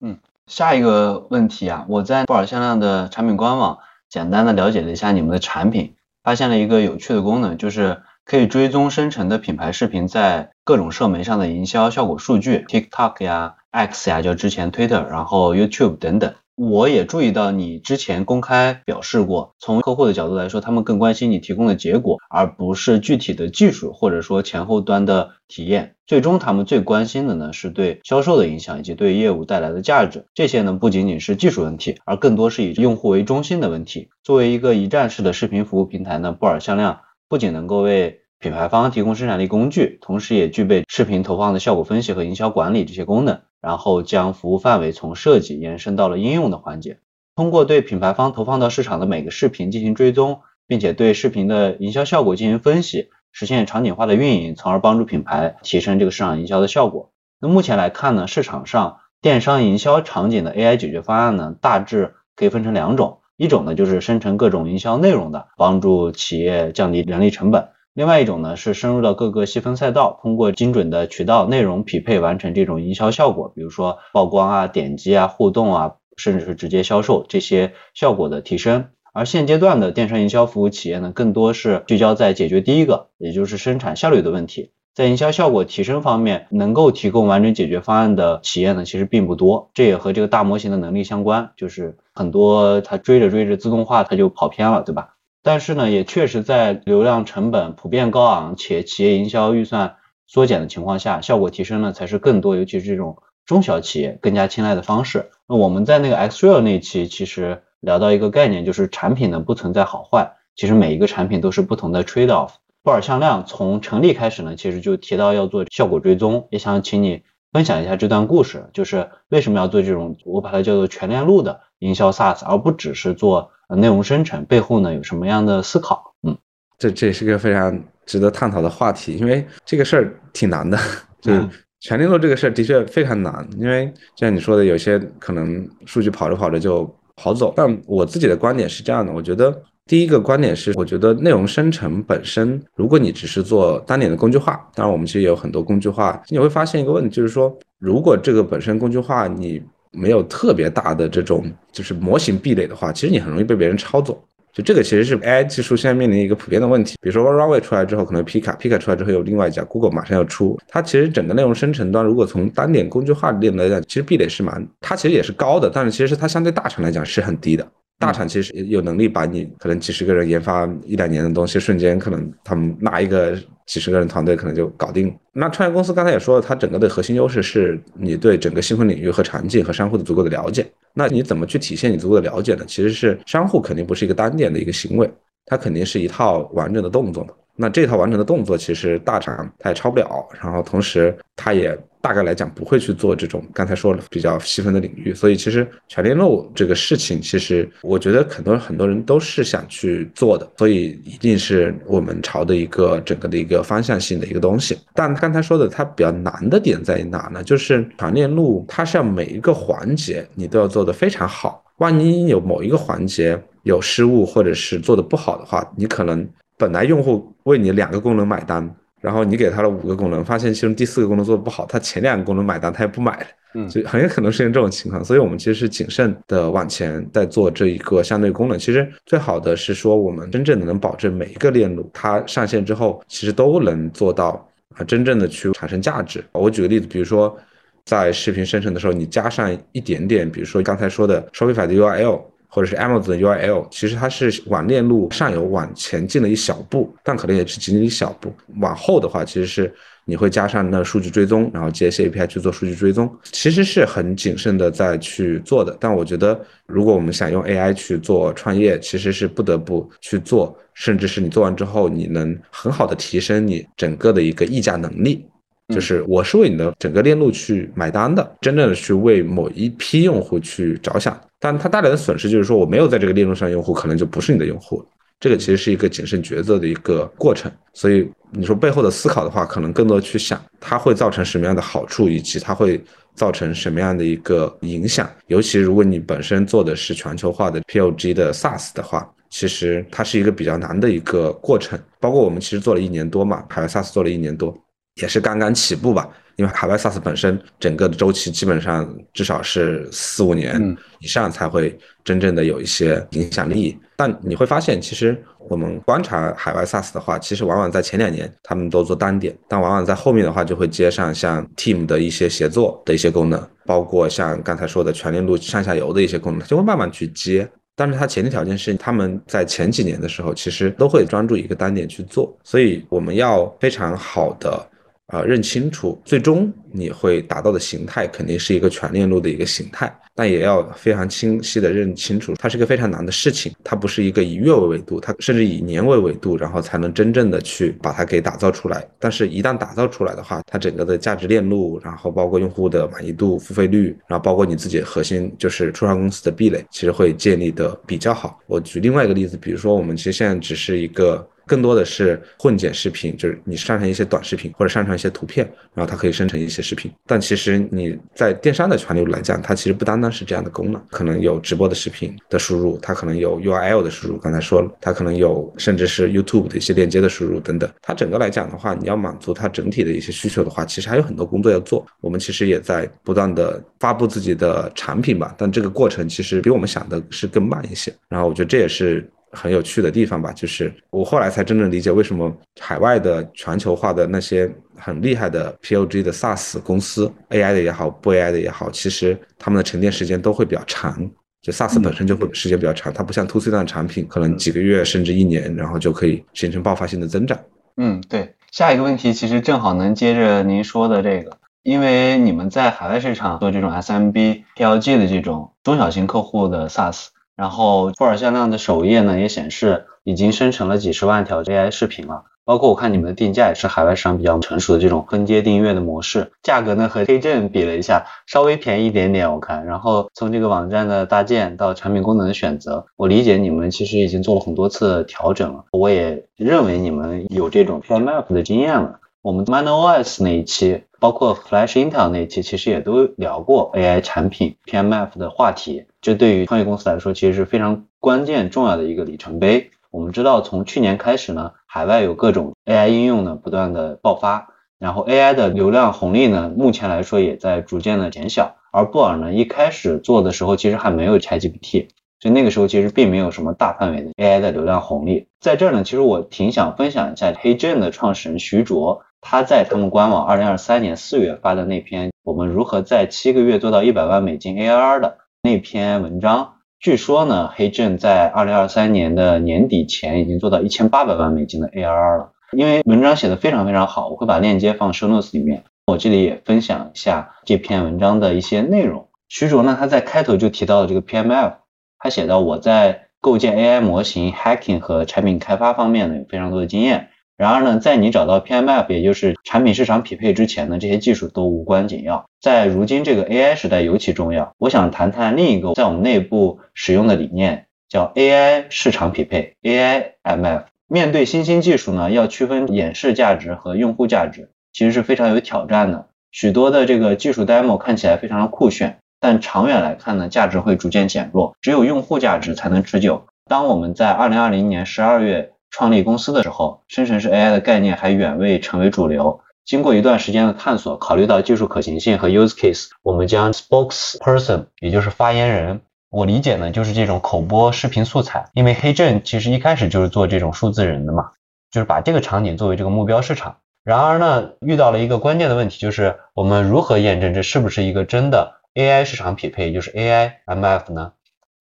嗯。下一个问题啊，我在布尔向量的产品官网简单的了解了一下你们的产品，发现了一个有趣的功能，就是可以追踪生成的品牌视频在各种社媒上的营销效果数据，TikTok 呀、X 呀，就之前 Twitter，然后 YouTube 等等。我也注意到你之前公开表示过，从客户的角度来说，他们更关心你提供的结果，而不是具体的技术或者说前后端的体验。最终，他们最关心的呢是对销售的影响以及对业务带来的价值。这些呢不仅仅是技术问题，而更多是以用户为中心的问题。作为一个一站式的视频服务平台呢，布尔向量不仅能够为品牌方提供生产力工具，同时也具备视频投放的效果分析和营销管理这些功能。然后将服务范围从设计延伸到了应用的环节，通过对品牌方投放到市场的每个视频进行追踪，并且对视频的营销效果进行分析，实现场景化的运营，从而帮助品牌提升这个市场营销的效果。那目前来看呢，市场上电商营销场景的 AI 解决方案呢，大致可以分成两种，一种呢就是生成各种营销内容的，帮助企业降低人力成本。另外一种呢是深入到各个细分赛道，通过精准的渠道内容匹配完成这种营销效果，比如说曝光啊、点击啊、互动啊，甚至是直接销售这些效果的提升。而现阶段的电商营销服务企业呢，更多是聚焦在解决第一个，也就是生产效率的问题。在营销效果提升方面，能够提供完整解决方案的企业呢，其实并不多。这也和这个大模型的能力相关，就是很多它追着追着自动化它就跑偏了，对吧？但是呢，也确实在流量成本普遍高昂且企业营销预算缩减的情况下，效果提升呢才是更多，尤其是这种中小企业更加青睐的方式。那我们在那个 X Real 那期其实聊到一个概念，就是产品呢不存在好坏，其实每一个产品都是不同的 trade off。布尔向量从成立开始呢，其实就提到要做效果追踪，也想请你分享一下这段故事，就是为什么要做这种我把它叫做全链路的营销 SaaS，而不只是做。内容生成背后呢有什么样的思考？嗯，这这也是个非常值得探讨的话题，因为这个事儿挺难的，就是全链路这个事儿的确非常难，因为就像你说的，有些可能数据跑着跑着就跑走。但我自己的观点是这样的，我觉得第一个观点是，我觉得内容生成本身，如果你只是做单点的工具化，当然我们其实也有很多工具化，你会发现一个问题，就是说，如果这个本身工具化你。没有特别大的这种就是模型壁垒的话，其实你很容易被别人抄走。就这个其实是 AI 技术现在面临一个普遍的问题。比如说 Runway 出来之后，可能 Pika，Pika 出来之后有另外一家 Google 马上要出。它其实整个内容生成端，如果从单点工具化里面来讲，其实壁垒是蛮，它其实也是高的，但是其实它相对大厂来讲是很低的。大厂其实有能力把你可能几十个人研发一两年的东西，瞬间可能他们拿一个几十个人团队可能就搞定。那创业公司刚才也说了，它整个的核心优势是你对整个细分领域和场景和商户的足够的了解。那你怎么去体现你足够的了解呢？其实是商户肯定不是一个单点的一个行为，它肯定是一套完整的动作嘛。那这套完整的动作其实大厂它也抄不了，然后同时它也。大概来讲不会去做这种刚才说的比较细分的领域，所以其实全链路这个事情，其实我觉得很多很多人都是想去做的，所以一定是我们朝的一个整个的一个方向性的一个东西。但刚才说的它比较难的点在于哪呢？就是全链路它是要每一个环节你都要做得非常好，万一有某一个环节有失误或者是做的不好的话，你可能本来用户为你两个功能买单。然后你给他了五个功能，发现其中第四个功能做的不好，他前两个功能买单他也不买了，嗯所以很有可能出现这种情况。所以我们其实是谨慎的往前在做这一个相对功能。其实最好的是说，我们真正的能保证每一个链路它上线之后，其实都能做到啊真正的去产生价值。我举个例子，比如说在视频生成的时候，你加上一点点，比如说刚才说的 Shopify 的 URL。或者是 Amazon 的 URL，其实它是往链路上游往前进了一小步，但可能也是仅仅一小步。往后的话，其实是你会加上那数据追踪，然后接一些 API 去做数据追踪，其实是很谨慎的在去做的。但我觉得，如果我们想用 AI 去做创业，其实是不得不去做，甚至是你做完之后，你能很好的提升你整个的一个议价能力。就是我是为你的整个链路去买单的，真正的去为某一批用户去着想，但它带来的损失就是说我没有在这个链路上用户，可能就不是你的用户。这个其实是一个谨慎抉择的一个过程，所以你说背后的思考的话，可能更多去想它会造成什么样的好处，以及它会造成什么样的一个影响。尤其如果你本身做的是全球化的 POG 的 SaaS 的话，其实它是一个比较难的一个过程。包括我们其实做了一年多嘛，海外 SaaS 做了一年多。也是刚刚起步吧，因为海外 SaaS 本身整个的周期基本上至少是四五年以上才会真正的有一些影响力。但你会发现，其实我们观察海外 SaaS 的话，其实往往在前两年他们都做单点，但往往在后面的话就会接上像 Team 的一些协作的一些功能，包括像刚才说的全链路上下游的一些功能，就会慢慢去接。但是它前提条件是他们在前几年的时候，其实都会专注一个单点去做，所以我们要非常好的。啊，认清楚，最终你会达到的形态肯定是一个全链路的一个形态，但也要非常清晰的认清楚，它是一个非常难的事情，它不是一个以月为维度，它甚至以年为维度，然后才能真正的去把它给打造出来。但是，一旦打造出来的话，它整个的价值链路，然后包括用户的满意度、付费率，然后包括你自己核心就是初创公司的壁垒，其实会建立的比较好。我举另外一个例子，比如说我们其实现在只是一个。更多的是混剪视频，就是你上传一些短视频或者上传一些图片，然后它可以生成一些视频。但其实你在电商的全流来讲，它其实不单单是这样的功能，可能有直播的视频的输入，它可能有 URL 的输入，刚才说了，它可能有甚至是 YouTube 的一些链接的输入等等。它整个来讲的话，你要满足它整体的一些需求的话，其实还有很多工作要做。我们其实也在不断的发布自己的产品吧，但这个过程其实比我们想的是更慢一些。然后我觉得这也是。很有趣的地方吧，就是我后来才真正理解为什么海外的全球化的那些很厉害的 POG 的 SaaS 公司，AI 的也好，不 AI 的也好，其实他们的沉淀时间都会比较长。就 SaaS 本身就会时间比较长，它不像 To C 端的产品，可能几个月甚至一年，然后就可以形成爆发性的增长。嗯，对。下一个问题其实正好能接着您说的这个，因为你们在海外市场做这种 SMB PLG 的这种中小型客户的 SaaS。然后富尔向量的首页呢也显示已经生成了几十万条 AI 视频了，包括我看你们的定价也是海外市场比较成熟的这种分阶订阅的模式，价格呢和黑证比了一下，稍微便宜一点点我看。然后从这个网站的搭建到产品功能的选择，我理解你们其实已经做了很多次调整了，我也认为你们有这种 PMF 的经验了。我们 MindOS 那一期，包括 Flash Intel 那一期，其实也都聊过 AI 产品 PMF 的话题。这对于创业公司来说，其实是非常关键重要的一个里程碑。我们知道，从去年开始呢，海外有各种 AI 应用呢不断的爆发，然后 AI 的流量红利呢，目前来说也在逐渐的减小。而布尔呢，一开始做的时候，其实还没有 ChatGPT，所以那个时候其实并没有什么大范围的 AI 的流量红利。在这儿呢，其实我挺想分享一下 HeyGen 的创始人徐卓。他在他们官网二零二三年四月发的那篇“我们如何在七个月做到一百万美金 ARR” 的那篇文章，据说呢，黑正在二零二三年的年底前已经做到一千八百万美金的 ARR 了。因为文章写的非常非常好，我会把链接放 show notes 里面。我这里也分享一下这篇文章的一些内容。徐卓呢，他在开头就提到了这个 PMF，他写到我在构建 AI 模型、hacking 和产品开发方面呢有非常多的经验。然而呢，在你找到 PMF，也就是产品市场匹配之前呢，这些技术都无关紧要。在如今这个 AI 时代尤其重要。我想谈谈另一个在我们内部使用的理念，叫 AI 市场匹配 AIMF。面对新兴技术呢，要区分演示价值和用户价值，其实是非常有挑战的。许多的这个技术 demo 看起来非常的酷炫，但长远来看呢，价值会逐渐减弱。只有用户价值才能持久。当我们在2020年12月。创立公司的时候，生成式 AI 的概念还远未成为主流。经过一段时间的探索，考虑到技术可行性和 use case，我们将 spokesperson，也就是发言人，我理解呢就是这种口播视频素材。因为黑正其实一开始就是做这种数字人的嘛，就是把这个场景作为这个目标市场。然而呢，遇到了一个关键的问题，就是我们如何验证这是不是一个真的 AI 市场匹配，也就是 AI MF 呢？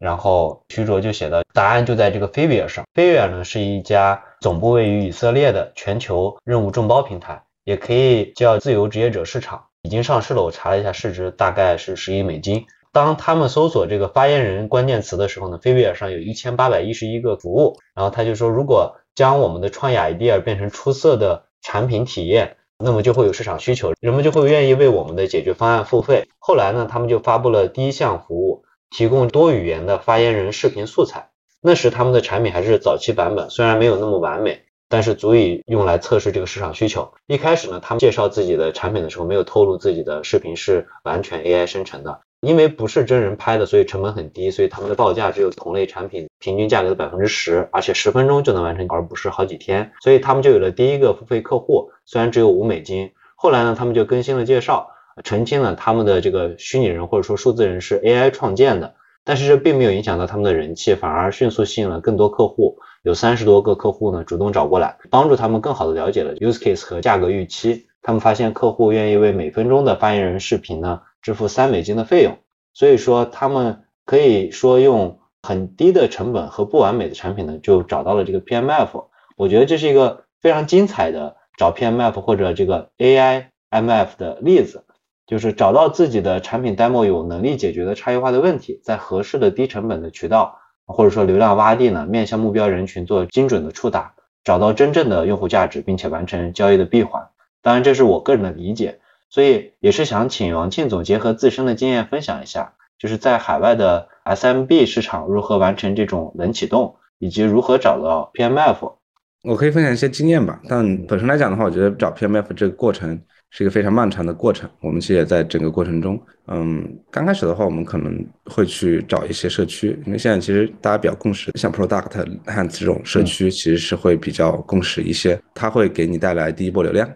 然后徐卓就写到，答案就在这个 Fiverr 上。Fiverr 呢是一家总部位于以色列的全球任务众包平台，也可以叫自由职业者市场，已经上市了。我查了一下市值，大概是十亿美金。当他们搜索这个发言人关键词的时候呢，Fiverr 上有一千八百一十一个服务。然后他就说，如果将我们的创意 idea 变成出色的产品体验，那么就会有市场需求，人们就会愿意为我们的解决方案付费。后来呢，他们就发布了第一项服务。提供多语言的发言人视频素材。那时他们的产品还是早期版本，虽然没有那么完美，但是足以用来测试这个市场需求。一开始呢，他们介绍自己的产品的时候，没有透露自己的视频是完全 AI 生成的，因为不是真人拍的，所以成本很低，所以他们的报价只有同类产品平均价格的百分之十，而且十分钟就能完成，而不是好几天。所以他们就有了第一个付费客户，虽然只有五美金。后来呢，他们就更新了介绍。澄清了他们的这个虚拟人或者说数字人是 AI 创建的，但是这并没有影响到他们的人气，反而迅速吸引了更多客户，有三十多个客户呢主动找过来，帮助他们更好的了解了 use case 和价格预期。他们发现客户愿意为每分钟的发言人视频呢支付三美金的费用，所以说他们可以说用很低的成本和不完美的产品呢就找到了这个 PMF。我觉得这是一个非常精彩的找 PMF 或者这个 AI MF 的例子。就是找到自己的产品 demo 有能力解决的差异化的问题，在合适的低成本的渠道或者说流量洼地呢，面向目标人群做精准的触达，找到真正的用户价值，并且完成交易的闭环。当然，这是我个人的理解，所以也是想请王庆总结合自身的经验分享一下，就是在海外的 SMB 市场如何完成这种冷启动，以及如何找到 PMF。我可以分享一些经验吧，但本身来讲的话，我觉得找 PMF 这个过程。是一个非常漫长的过程，我们其实也在整个过程中，嗯，刚开始的话，我们可能会去找一些社区，因为现在其实大家比较共识，像 Product 和这种社区其实是会比较共识一些，它会给你带来第一波流量，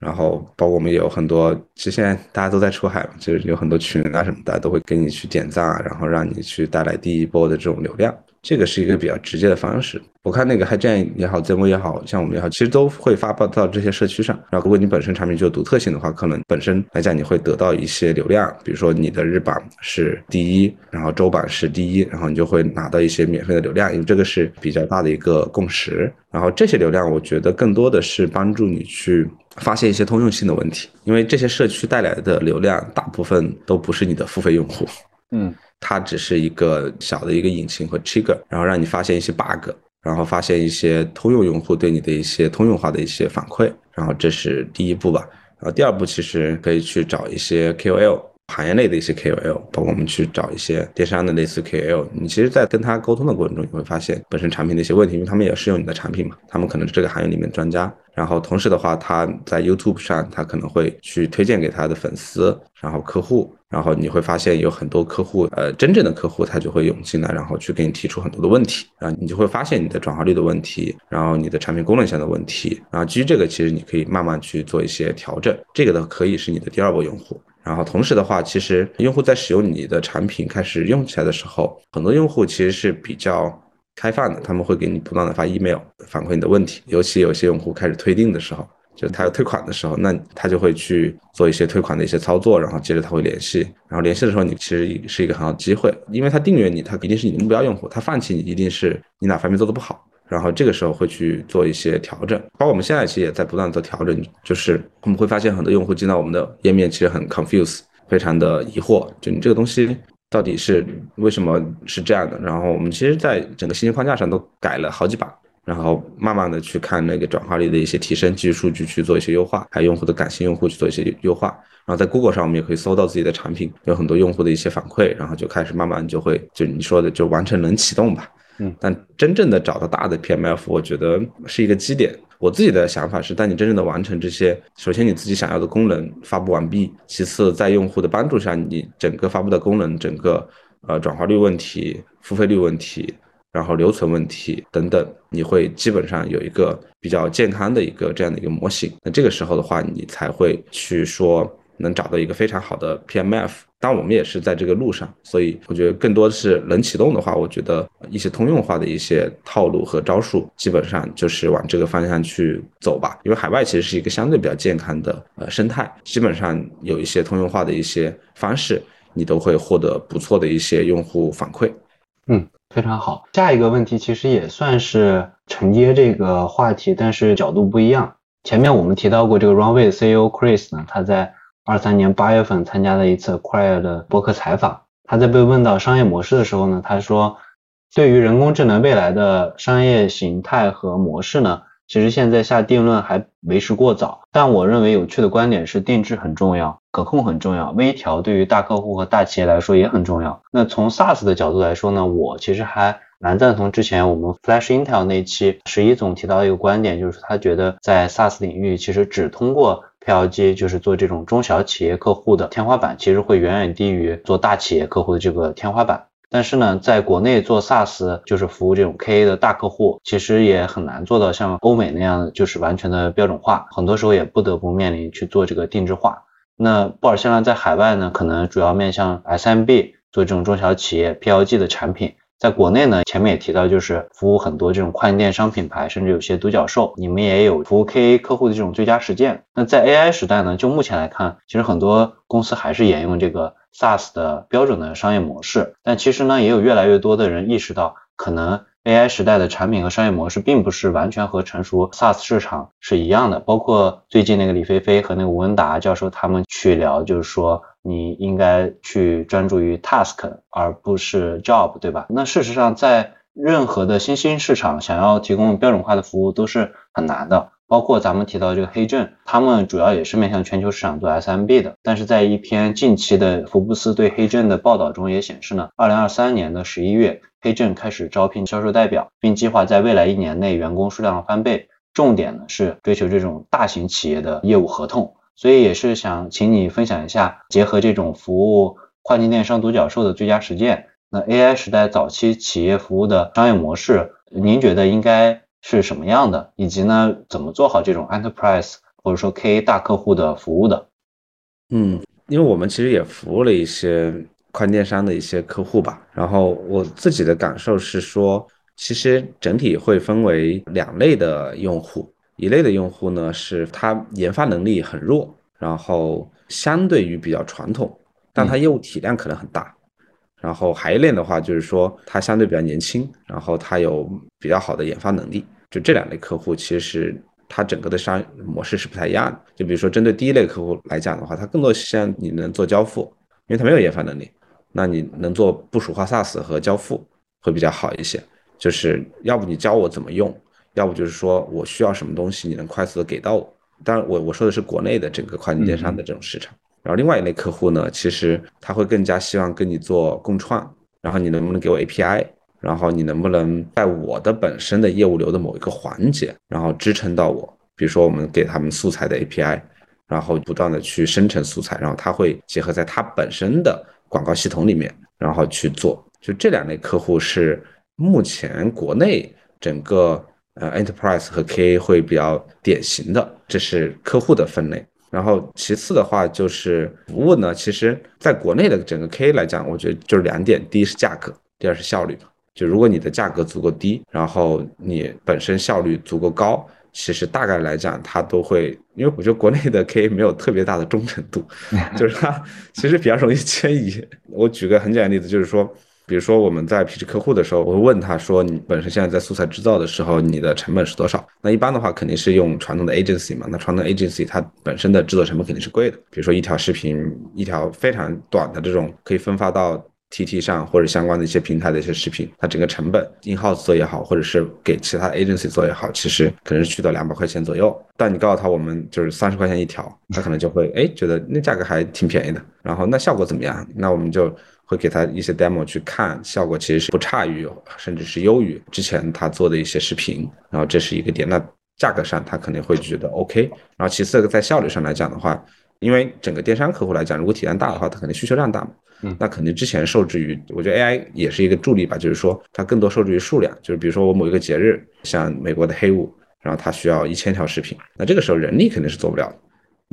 然后包括我们也有很多，其实现在大家都在出海嘛，就是有很多群啊什么，大家都会给你去点赞啊，然后让你去带来第一波的这种流量。这个是一个比较直接的方式。我看那个 h i j a n 也好，Zemo 也好像我们也好，其实都会发布到这些社区上。然后，如果你本身产品就有独特性的话，可能本身来讲你会得到一些流量。比如说你的日榜是第一，然后周榜是第一，然后你就会拿到一些免费的流量，因为这个是比较大的一个共识。然后这些流量，我觉得更多的是帮助你去发现一些通用性的问题，因为这些社区带来的流量大部分都不是你的付费用户。嗯。它只是一个小的一个引擎和 trigger，然后让你发现一些 bug，然后发现一些通用用户对你的一些通用化的一些反馈，然后这是第一步吧。然后第二步其实可以去找一些 KOL，行业内的一些 KOL，包括我们去找一些电商的类似 KOL。你其实，在跟他沟通的过程中，你会发现本身产品的一些问题，因为他们也试用你的产品嘛，他们可能是这个行业里面专家。然后同时的话，他在 YouTube 上，他可能会去推荐给他的粉丝，然后客户，然后你会发现有很多客户，呃，真正的客户他就会涌进来，然后去给你提出很多的问题，然后你就会发现你的转化率的问题，然后你的产品功能性的问题，然后基于这个，其实你可以慢慢去做一些调整，这个的可以是你的第二波用户。然后同时的话，其实用户在使用你的产品开始用起来的时候，很多用户其实是比较。开放的，他们会给你不断的发 email 反馈你的问题，尤其有些用户开始退订的时候，就他要退款的时候，那他就会去做一些退款的一些操作，然后接着他会联系，然后联系的时候，你其实是一个很好的机会，因为他订阅你，他一定是你的目标用户，他放弃你一定是你哪方面做的不好，然后这个时候会去做一些调整，包括我们现在其实也在不断做调整，就是我们会发现很多用户进到我们的页面其实很 confuse，非常的疑惑，就你这个东西。到底是为什么是这样的？然后我们其实，在整个信息框架上都改了好几版，然后慢慢的去看那个转化率的一些提升，基于数据去做一些优化，还有用户的感性用户去做一些优化。然后在 Google 上，我们也可以搜到自己的产品，有很多用户的一些反馈，然后就开始慢慢就会就你说的就完成冷启动吧。但真正的找到大的 PMF，我觉得是一个基点。我自己的想法是，当你真正的完成这些，首先你自己想要的功能发布完毕，其次在用户的帮助下，你整个发布的功能，整个呃转化率问题、付费率问题，然后留存问题等等，你会基本上有一个比较健康的一个这样的一个模型。那这个时候的话，你才会去说能找到一个非常好的 PMF。当然，我们也是在这个路上，所以我觉得更多的是能启动的话，我觉得一些通用化的一些套路和招数，基本上就是往这个方向去走吧。因为海外其实是一个相对比较健康的呃生态，基本上有一些通用化的一些方式，你都会获得不错的一些用户反馈。嗯，非常好。下一个问题其实也算是承接这个话题，但是角度不一样。前面我们提到过这个 Runway 的 CEO Chris 呢，他在二三年八月份参加了一次 Quire 的播客采访，他在被问到商业模式的时候呢，他说，对于人工智能未来的商业形态和模式呢，其实现在下定论还为时过早。但我认为有趣的观点是，定制很重要，可控很重要，微调对于大客户和大企业来说也很重要。那从 SaaS 的角度来说呢，我其实还蛮赞同之前我们 Flash Intel 那期十一总提到一个观点，就是他觉得在 SaaS 领域，其实只通过 PLG 就是做这种中小企业客户的天花板，其实会远远低于做大企业客户的这个天花板。但是呢，在国内做 SaaS 就是服务这种 KA 的大客户，其实也很难做到像欧美那样就是完全的标准化，很多时候也不得不面临去做这个定制化。那布尔先生在海外呢，可能主要面向 SMB 做这种中小企业 PLG 的产品。在国内呢，前面也提到，就是服务很多这种跨境电商品牌，甚至有些独角兽，你们也有服务 KA 客户的这种最佳实践。那在 AI 时代呢，就目前来看，其实很多公司还是沿用这个 SaaS 的标准的商业模式。但其实呢，也有越来越多的人意识到，可能 AI 时代的产品和商业模式并不是完全和成熟 SaaS 市场是一样的。包括最近那个李飞飞和那个吴文达教授他们去聊，就是说。你应该去专注于 task 而不是 job，对吧？那事实上，在任何的新兴市场，想要提供标准化的服务都是很难的。包括咱们提到这个黑镇，他们主要也是面向全球市场做 SMB 的。但是在一篇近期的福布斯对黑镇的报道中也显示呢，二零二三年的十一月，黑证开始招聘销售代表，并计划在未来一年内员工数量翻倍。重点呢是追求这种大型企业的业务合同。所以也是想请你分享一下，结合这种服务跨境电商独角兽的最佳实践，那 AI 时代早期企业服务的商业模式，您觉得应该是什么样的？以及呢，怎么做好这种 enterprise 或者说 KA 大客户的服务的？嗯，因为我们其实也服务了一些跨境电商的一些客户吧，然后我自己的感受是说，其实整体会分为两类的用户。一类的用户呢，是他研发能力很弱，然后相对于比较传统，但他业务体量可能很大。然后还一类的话，就是说他相对比较年轻，然后他有比较好的研发能力。就这两类客户，其实他整个的商业模式是不太一样的。就比如说针对第一类客户来讲的话，他更多希望你能做交付，因为他没有研发能力，那你能做部署化 SaaS 和交付会比较好一些。就是要不你教我怎么用。要不就是说我需要什么东西，你能快速的给到我。当然，我我说的是国内的整个跨境电商的这种市场。然后另外一类客户呢，其实他会更加希望跟你做共创，然后你能不能给我 API，然后你能不能在我的本身的业务流的某一个环节，然后支撑到我。比如说我们给他们素材的 API，然后不断的去生成素材，然后他会结合在他本身的广告系统里面，然后去做。就这两类客户是目前国内整个。呃，enterprise 和 KA 会比较典型的，这是客户的分类。然后其次的话就是服务呢，其实在国内的整个 KA 来讲，我觉得就是两点：第一是价格，第二是效率。就如果你的价格足够低，然后你本身效率足够高，其实大概来讲，它都会，因为我觉得国内的 KA 没有特别大的忠诚度，就是它其实比较容易迁移。我举个很简单的例子，就是说。比如说我们在 pitch 客户的时候，我会问他说：“你本身现在在素材制造的时候，你的成本是多少？”那一般的话肯定是用传统的 agency 嘛。那传统 agency 它本身的制作成本肯定是贵的。比如说一条视频，一条非常短的这种可以分发到 TT 上或者相关的一些平台的一些视频，它整个成本 in house 做也好，或者是给其他 agency 做也好，其实可能是去到两百块钱左右。但你告诉他我们就是三十块钱一条，他可能就会哎觉得那价格还挺便宜的。然后那效果怎么样？那我们就。会给他一些 demo 去看，效果其实是不差于，甚至是优于之前他做的一些视频。然后这是一个点，那价格上他肯定会觉得 OK。然后其次在效率上来讲的话，因为整个电商客户来讲，如果体量大的话，他肯定需求量大嘛。那肯定之前受制于，我觉得 AI 也是一个助力吧，就是说它更多受制于数量，就是比如说我某一个节日，像美国的黑五，然后它需要一千条视频，那这个时候人力肯定是做不了的。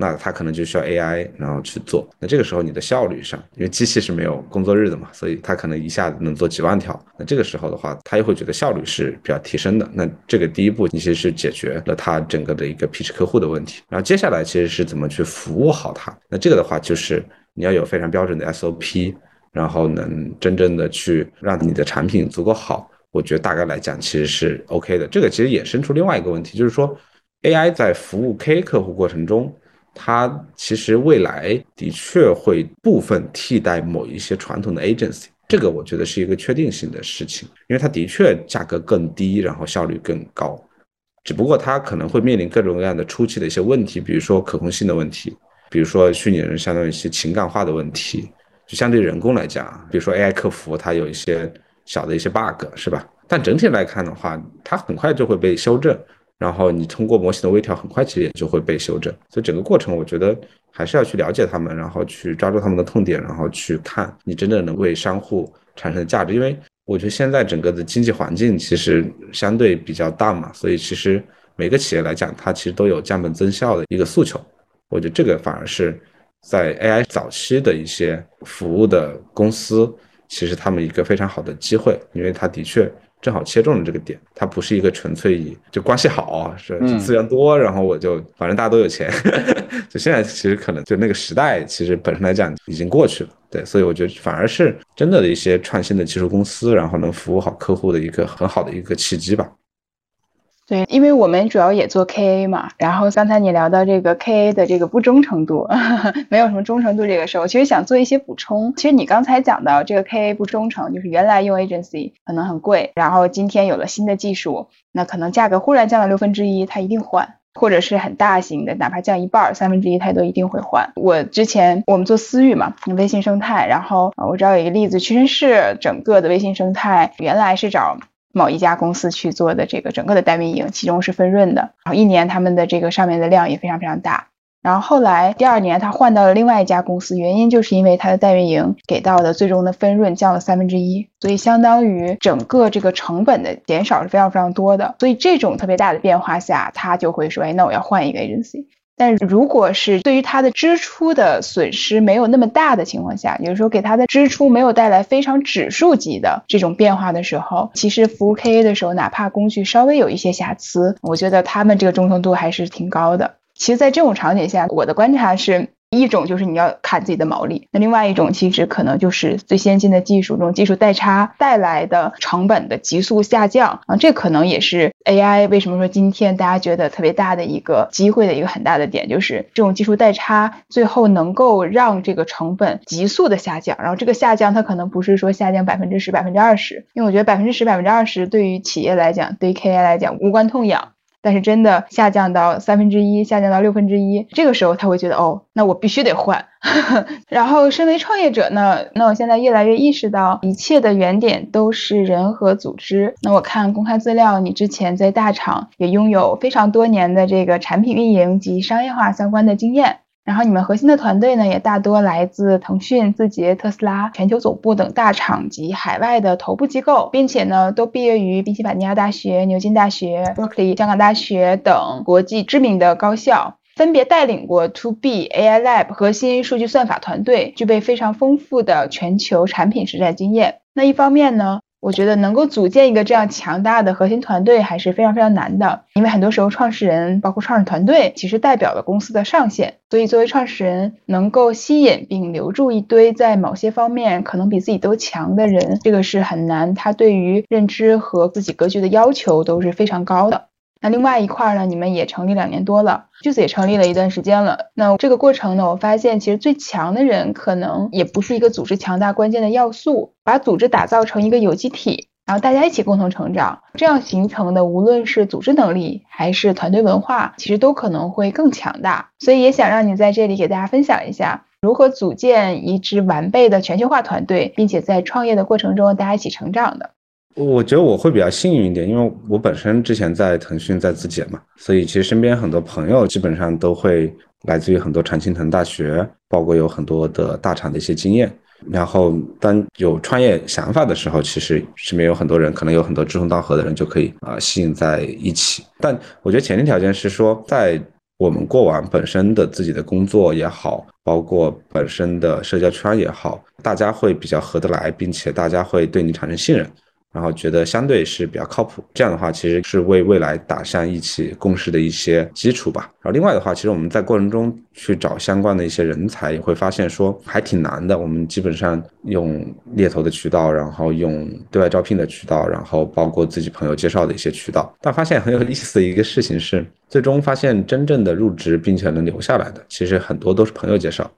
那它可能就需要 AI，然后去做。那这个时候你的效率上，因为机器是没有工作日的嘛，所以它可能一下子能做几万条。那这个时候的话，它又会觉得效率是比较提升的。那这个第一步，你其实是解决了它整个的一个 pitch 客户的问题。然后接下来其实是怎么去服务好它。那这个的话，就是你要有非常标准的 SOP，然后能真正的去让你的产品足够好。我觉得大概来讲其实是 OK 的。这个其实衍生出另外一个问题，就是说 AI 在服务 K 客户过程中。它其实未来的确会部分替代某一些传统的 agency，这个我觉得是一个确定性的事情，因为它的确价格更低，然后效率更高，只不过它可能会面临各种各样的初期的一些问题，比如说可控性的问题，比如说虚拟人相当于一些情感化的问题，就相对人工来讲，比如说 AI 客服它有一些小的一些 bug，是吧？但整体来看的话，它很快就会被修正。然后你通过模型的微调，很快其实也就会被修正。所以整个过程，我觉得还是要去了解他们，然后去抓住他们的痛点，然后去看你真正能为商户产生的价值。因为我觉得现在整个的经济环境其实相对比较淡嘛，所以其实每个企业来讲，它其实都有降本增效的一个诉求。我觉得这个反而是在 AI 早期的一些服务的公司，其实他们一个非常好的机会，因为它的确。正好切中了这个点，它不是一个纯粹以就关系好是资源多，然后我就反正大家都有钱，就现在其实可能就那个时代其实本身来讲已经过去了，对，所以我觉得反而是真的的一些创新的技术公司，然后能服务好客户的一个很好的一个契机吧。对，因为我们主要也做 KA 嘛，然后刚才你聊到这个 KA 的这个不忠诚度，没有什么忠诚度这个事儿，我其实想做一些补充。其实你刚才讲到这个 KA 不忠诚，就是原来用 agency 可能很贵，然后今天有了新的技术，那可能价格忽然降了六分之一，他一定换，或者是很大型的，哪怕降一半、三分之一，他都一定会换。我之前我们做私域嘛，微信生态，然后我知道有一个例子，屈臣氏整个的微信生态原来是找。某一家公司去做的这个整个的代运营，其中是分润的，然后一年他们的这个上面的量也非常非常大。然后后来第二年他换到了另外一家公司，原因就是因为他的代运营给到的最终的分润降了三分之一，所以相当于整个这个成本的减少是非常非常多的。所以这种特别大的变化下，他就会说，哎，那我要换一个 agency。但如果是对于他的支出的损失没有那么大的情况下，也就是说给他的支出没有带来非常指数级的这种变化的时候，其实服务 KA 的时候，哪怕工具稍微有一些瑕疵，我觉得他们这个忠诚度还是挺高的。其实，在这种场景下，我的观察是。一种就是你要砍自己的毛利，那另外一种其实可能就是最先进的技术，这种技术代差带来的成本的急速下降啊，这可能也是 AI 为什么说今天大家觉得特别大的一个机会的一个很大的点，就是这种技术代差最后能够让这个成本急速的下降，然后这个下降它可能不是说下降百分之十、百分之二十，因为我觉得百分之十、百分之二十对于企业来讲，对于 KI 来讲无关痛痒。但是真的下降到三分之一，下降到六分之一，这个时候他会觉得哦，那我必须得换。然后身为创业者呢，那我现在越来越意识到，一切的原点都是人和组织。那我看公开资料，你之前在大厂也拥有非常多年的这个产品运营及商业化相关的经验。然后你们核心的团队呢，也大多来自腾讯、字节、特斯拉、全球总部等大厂及海外的头部机构，并且呢，都毕业于宾夕法尼亚大学、牛津大学、Berkeley 香港大学等国际知名的高校，分别带领过 To B、AI Lab 核心数据算法团队，具备非常丰富的全球产品实战经验。那一方面呢？我觉得能够组建一个这样强大的核心团队还是非常非常难的，因为很多时候创始人包括创始团队其实代表了公司的上限，所以作为创始人能够吸引并留住一堆在某些方面可能比自己都强的人，这个是很难，他对于认知和自己格局的要求都是非常高的。那另外一块呢，你们也成立两年多了，句子也成立了一段时间了。那这个过程呢，我发现其实最强的人可能也不是一个组织强大关键的要素，把组织打造成一个有机体，然后大家一起共同成长，这样形成的无论是组织能力还是团队文化，其实都可能会更强大。所以也想让你在这里给大家分享一下，如何组建一支完备的全球化团队，并且在创业的过程中大家一起成长的。我觉得我会比较幸运一点，因为我本身之前在腾讯、在字节嘛，所以其实身边很多朋友基本上都会来自于很多常青藤大学，包括有很多的大厂的一些经验。然后当有创业想法的时候，其实身边有很多人，可能有很多志同道合的人就可以啊吸引在一起。但我觉得前提条件是说，在我们过往本身的自己的工作也好，包括本身的社交圈也好，大家会比较合得来，并且大家会对你产生信任。然后觉得相对是比较靠谱，这样的话其实是为未来打下一起共事的一些基础吧。然后另外的话，其实我们在过程中去找相关的一些人才，也会发现说还挺难的。我们基本上用猎头的渠道，然后用对外招聘的渠道，然后包括自己朋友介绍的一些渠道，但发现很有意思的一个事情是，最终发现真正的入职并且能留下来的，其实很多都是朋友介绍。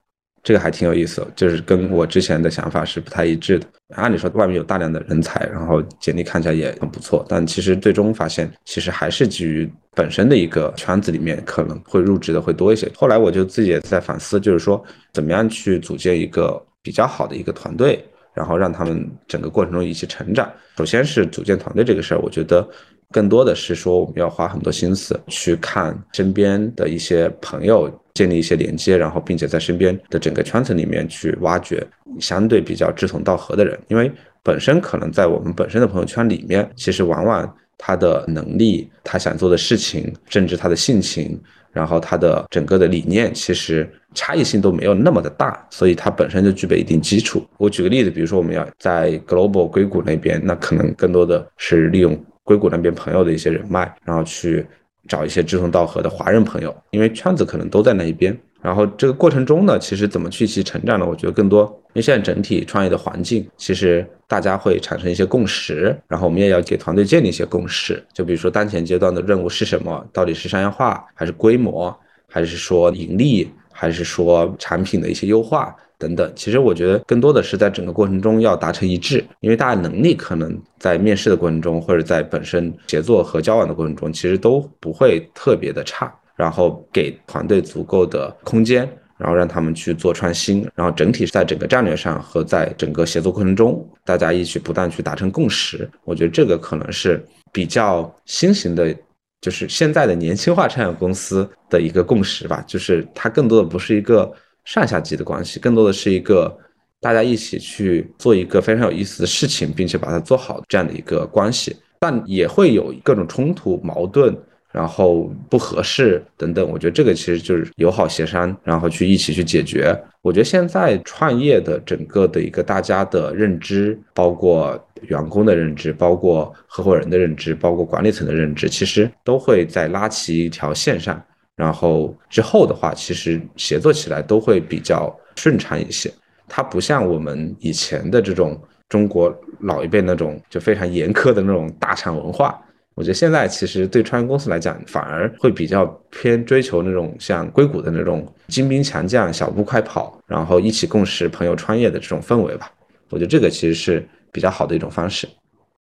这个还挺有意思，就是跟我之前的想法是不太一致的。按理说外面有大量的人才，然后简历看起来也很不错，但其实最终发现，其实还是基于本身的一个圈子里面可能会入职的会多一些。后来我就自己也在反思，就是说怎么样去组建一个比较好的一个团队，然后让他们整个过程中一起成长。首先是组建团队这个事儿，我觉得。更多的是说，我们要花很多心思去看身边的一些朋友，建立一些连接，然后并且在身边的整个圈层里面去挖掘相对比较志同道合的人。因为本身可能在我们本身的朋友圈里面，其实往往他的能力、他想做的事情，甚至他的性情，然后他的整个的理念，其实差异性都没有那么的大，所以他本身就具备一定基础。我举个例子，比如说我们要在 Global 硅谷那边，那可能更多的是利用。硅谷那边朋友的一些人脉，然后去找一些志同道合的华人朋友，因为圈子可能都在那一边。然后这个过程中呢，其实怎么去其成长呢？我觉得更多，因为现在整体创业的环境，其实大家会产生一些共识，然后我们也要给团队建立一些共识。就比如说当前阶段的任务是什么？到底是商业化，还是规模，还是说盈利，还是说产品的一些优化？等等，其实我觉得更多的是在整个过程中要达成一致，因为大家能力可能在面试的过程中，或者在本身协作和交往的过程中，其实都不会特别的差。然后给团队足够的空间，然后让他们去做创新，然后整体在整个战略上和在整个协作过程中，大家一起不断去达成共识。我觉得这个可能是比较新型的，就是现在的年轻化创业公司的一个共识吧，就是它更多的不是一个。上下级的关系，更多的是一个大家一起去做一个非常有意思的事情，并且把它做好这样的一个关系，但也会有各种冲突、矛盾，然后不合适等等。我觉得这个其实就是友好协商，然后去一起去解决。我觉得现在创业的整个的一个大家的认知，包括员工的认知，包括合伙人的认知，包括管理层的认知，其实都会在拉起一条线上。然后之后的话，其实协作起来都会比较顺畅一些。它不像我们以前的这种中国老一辈那种就非常严苛的那种大厂文化。我觉得现在其实对创业公司来讲，反而会比较偏追求那种像硅谷的那种精兵强将、小步快跑，然后一起共识、朋友创业的这种氛围吧。我觉得这个其实是比较好的一种方式。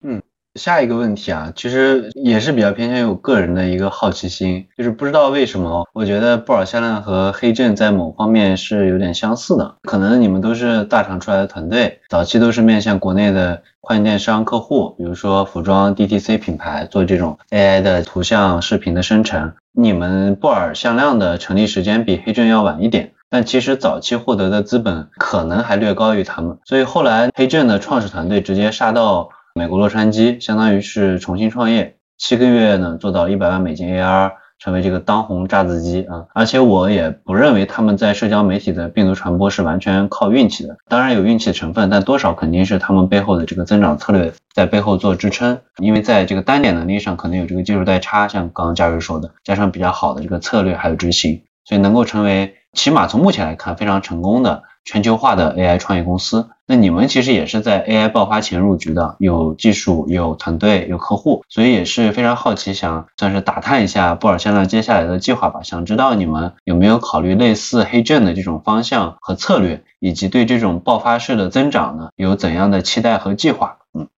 嗯。下一个问题啊，其实也是比较偏向于我个人的一个好奇心，就是不知道为什么，我觉得布尔香亮和黑镇在某方面是有点相似的。可能你们都是大厂出来的团队，早期都是面向国内的跨境电商客户，比如说服装 DTC 品牌做这种 AI 的图像、视频的生成。你们布尔向量的成立时间比黑镇要晚一点，但其实早期获得的资本可能还略高于他们，所以后来黑镇的创始团队直接杀到。美国洛杉矶相当于是重新创业，七个月呢做到一百万美金 AR，成为这个当红炸子鸡啊！而且我也不认为他们在社交媒体的病毒传播是完全靠运气的，当然有运气成分，但多少肯定是他们背后的这个增长策略在背后做支撑。因为在这个单点能力上可能有这个技术代差，像刚刚嘉瑞说的，加上比较好的这个策略还有执行，所以能够成为起码从目前来看非常成功的。全球化的 AI 创业公司，那你们其实也是在 AI 爆发前入局的，有技术、有团队、有客户，所以也是非常好奇，想算是打探一下布尔香亮接下来的计划吧。想知道你们有没有考虑类似黑镇的这种方向和策略，以及对这种爆发式的增长呢，有怎样的期待和计划？嗯，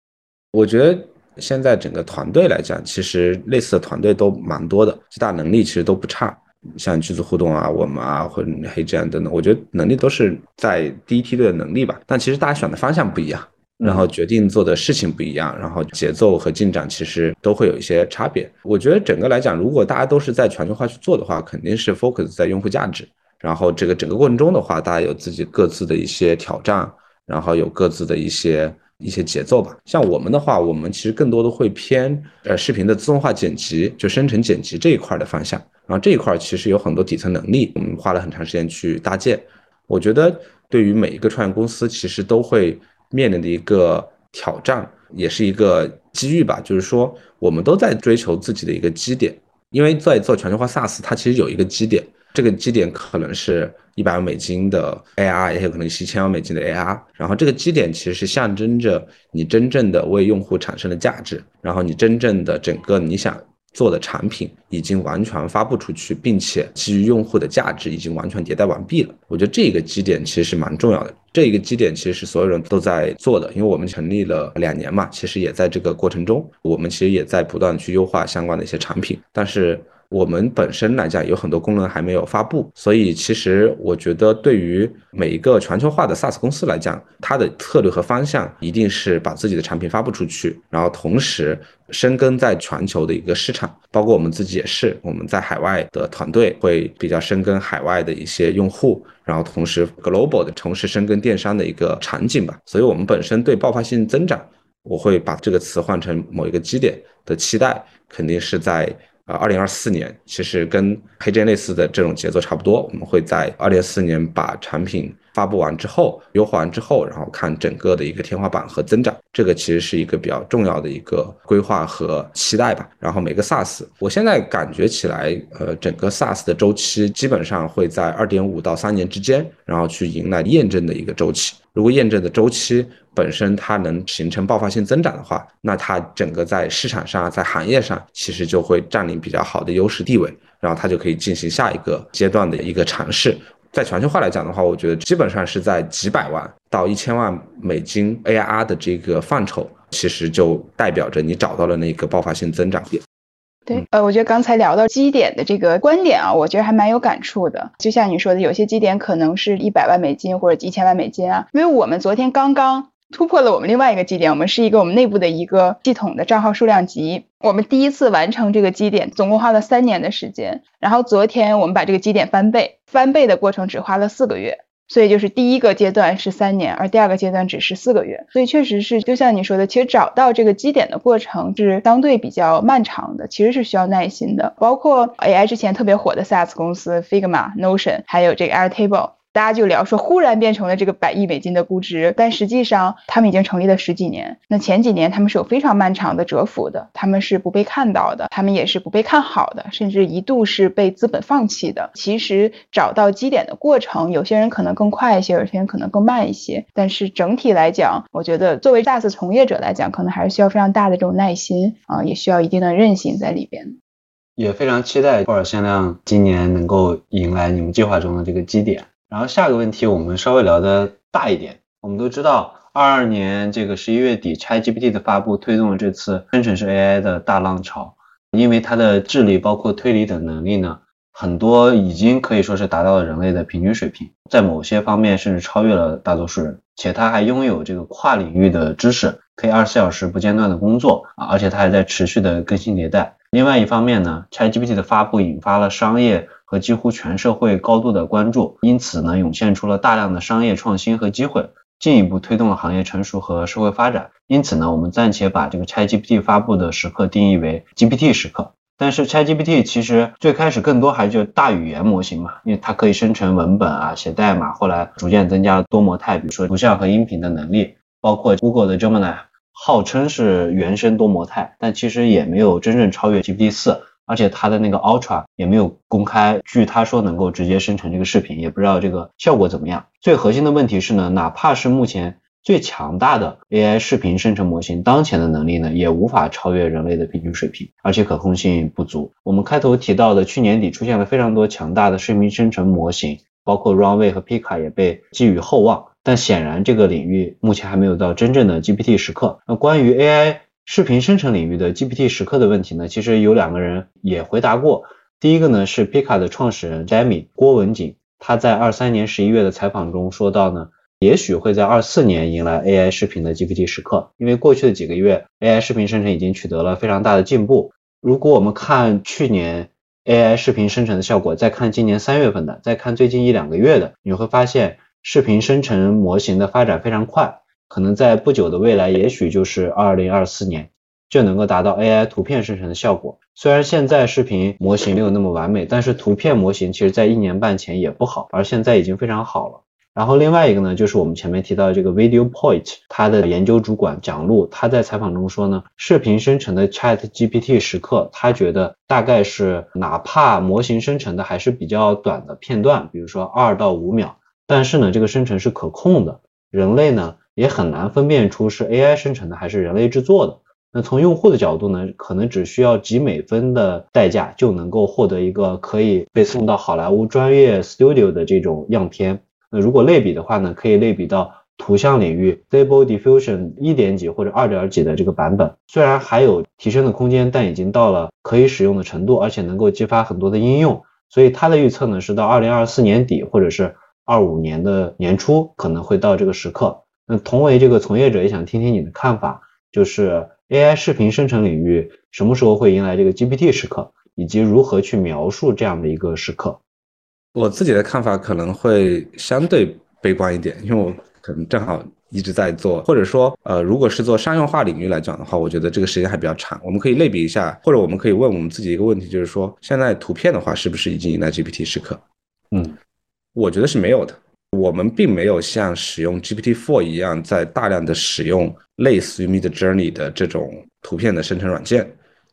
我觉得现在整个团队来讲，其实类似的团队都蛮多的，其他能力其实都不差。像剧组互动啊，我们啊，或者黑这样等等，我觉得能力都是在第一梯队的能力吧。但其实大家选的方向不一样，然后决定做的事情不一样，然后节奏和进展其实都会有一些差别。我觉得整个来讲，如果大家都是在全球化去做的话，肯定是 focus 在用户价值。然后这个整个过程中的话，大家有自己各自的一些挑战，然后有各自的一些一些节奏吧。像我们的话，我们其实更多的会偏呃视频的自动化剪辑，就生成剪辑这一块的方向。然后这一块其实有很多底层能力，我们花了很长时间去搭建。我觉得对于每一个创业公司，其实都会面临的一个挑战，也是一个机遇吧。就是说，我们都在追求自己的一个基点，因为在做全球化 SaaS，它其实有一个基点。这个基点可能是一百万美金的 AR，也有可能是一千万美金的 AR。然后这个基点其实是象征着你真正的为用户产生的价值，然后你真正的整个你想做的产品已经完全发布出去，并且基于用户的价值已经完全迭代完毕了。我觉得这个基点其实是蛮重要的。这一个基点其实是所有人都在做的，因为我们成立了两年嘛，其实也在这个过程中，我们其实也在不断去优化相关的一些产品，但是。我们本身来讲有很多功能还没有发布，所以其实我觉得对于每一个全球化的 SaaS 公司来讲，它的策略和方向一定是把自己的产品发布出去，然后同时深耕在全球的一个市场，包括我们自己也是，我们在海外的团队会比较深耕海外的一些用户，然后同时 global 的同时深耕电商的一个场景吧，所以我们本身对爆发性增长，我会把这个词换成某一个基点的期待，肯定是在。啊，二零二四年其实跟黑剑类似的这种节奏差不多，我们会在二零二四年把产品发布完之后，优化完之后，然后看整个的一个天花板和增长，这个其实是一个比较重要的一个规划和期待吧。然后每个 SaaS，我现在感觉起来，呃，整个 SaaS 的周期基本上会在二点五到三年之间，然后去迎来验证的一个周期。如果验证的周期本身它能形成爆发性增长的话，那它整个在市场上、在行业上其实就会占领比较好的优势地位，然后它就可以进行下一个阶段的一个尝试。在全球化来讲的话，我觉得基本上是在几百万到一千万美金 ARR 的这个范畴，其实就代表着你找到了那个爆发性增长点。对，呃，我觉得刚才聊到基点的这个观点啊，我觉得还蛮有感触的。就像你说的，有些基点可能是一百万美金或者一千万美金啊。因为我们昨天刚刚突破了我们另外一个基点，我们是一个我们内部的一个系统的账号数量级，我们第一次完成这个基点，总共花了三年的时间。然后昨天我们把这个基点翻倍，翻倍的过程只花了四个月。所以就是第一个阶段是三年，而第二个阶段只是四个月。所以确实是，就像你说的，其实找到这个基点的过程是相对比较漫长的，其实是需要耐心的。包括 AI 之前特别火的 SaaS 公司 Figma、Notion，还有这个 Airtable。大家就聊说，忽然变成了这个百亿美金的估值，但实际上他们已经成立了十几年。那前几年他们是有非常漫长的蛰伏的，他们是不被看到的，他们也是不被看好的，甚至一度是被资本放弃的。其实找到基点的过程，有些人可能更快一些，有些人可能更慢一些。但是整体来讲，我觉得作为 SaaS 从业者来讲，可能还是需要非常大的这种耐心啊，也需要一定的韧性在里边。也非常期待霍尔限量今年能够迎来你们计划中的这个基点。然后下个问题，我们稍微聊的大一点。我们都知道，二二年这个十一月底，ChatGPT 的发布推动了这次生成式 AI 的大浪潮。因为它的智力包括推理等能力呢，很多已经可以说是达到了人类的平均水平，在某些方面甚至超越了大多数人。且它还拥有这个跨领域的知识，可以二十四小时不间断的工作啊，而且它还在持续的更新迭代。另外一方面呢，ChatGPT 的发布引发了商业。和几乎全社会高度的关注，因此呢，涌现出了大量的商业创新和机会，进一步推动了行业成熟和社会发展。因此呢，我们暂且把这个 ChatGPT 发布的时刻定义为 GPT 时刻。但是 ChatGPT 其实最开始更多还是大语言模型嘛，因为它可以生成文本啊、写代码，后来逐渐增加了多模态，比如说图像和音频的能力，包括 Google 的 Gemini 号称是原生多模态，但其实也没有真正超越 GPT 四。而且它的那个 Ultra 也没有公开，据他说能够直接生成这个视频，也不知道这个效果怎么样。最核心的问题是呢，哪怕是目前最强大的 AI 视频生成模型，当前的能力呢，也无法超越人类的平均水平，而且可控性不足。我们开头提到的去年底出现了非常多强大的视频生成模型，包括 Runway 和 Pika 也被寄予厚望，但显然这个领域目前还没有到真正的 GPT 时刻。那关于 AI。视频生成领域的 GPT 时刻的问题呢，其实有两个人也回答过。第一个呢是 Pika 的创始人 Jamie 郭文景，他在二三年十一月的采访中说到呢，也许会在二四年迎来 AI 视频的 GPT 时刻，因为过去的几个月 AI 视频生成已经取得了非常大的进步。如果我们看去年 AI 视频生成的效果，再看今年三月份的，再看最近一两个月的，你会发现视频生成模型的发展非常快，可能在不久的未来，也许就是二零二四年。就能够达到 AI 图片生成的效果。虽然现在视频模型没有那么完美，但是图片模型其实在一年半前也不好，而现在已经非常好了。然后另外一个呢，就是我们前面提到的这个 Video Point，它的研究主管蒋璐，他在采访中说呢，视频生成的 Chat GPT 时刻，他觉得大概是哪怕模型生成的还是比较短的片段，比如说二到五秒，但是呢，这个生成是可控的，人类呢也很难分辨出是 AI 生成的还是人类制作的。那从用户的角度呢，可能只需要几美分的代价就能够获得一个可以被送到好莱坞专业 studio 的这种样片。那如果类比的话呢，可以类比到图像领域 Stable Diffusion 一点几或者二点几的这个版本。虽然还有提升的空间，但已经到了可以使用的程度，而且能够激发很多的应用。所以他的预测呢，是到二零二四年底或者是二五年的年初可能会到这个时刻。那同为这个从业者，也想听听你的看法，就是。AI 视频生成领域什么时候会迎来这个 GPT 时刻，以及如何去描述这样的一个时刻？我自己的看法可能会相对悲观一点，因为我可能正好一直在做，或者说，呃，如果是做商用化领域来讲的话，我觉得这个时间还比较长。我们可以类比一下，或者我们可以问我们自己一个问题，就是说，现在图片的话，是不是已经迎来 GPT 时刻？嗯，我觉得是没有的。我们并没有像使用 GPT-4 一样，在大量的使用类似于 Mid Journey 的这种图片的生成软件，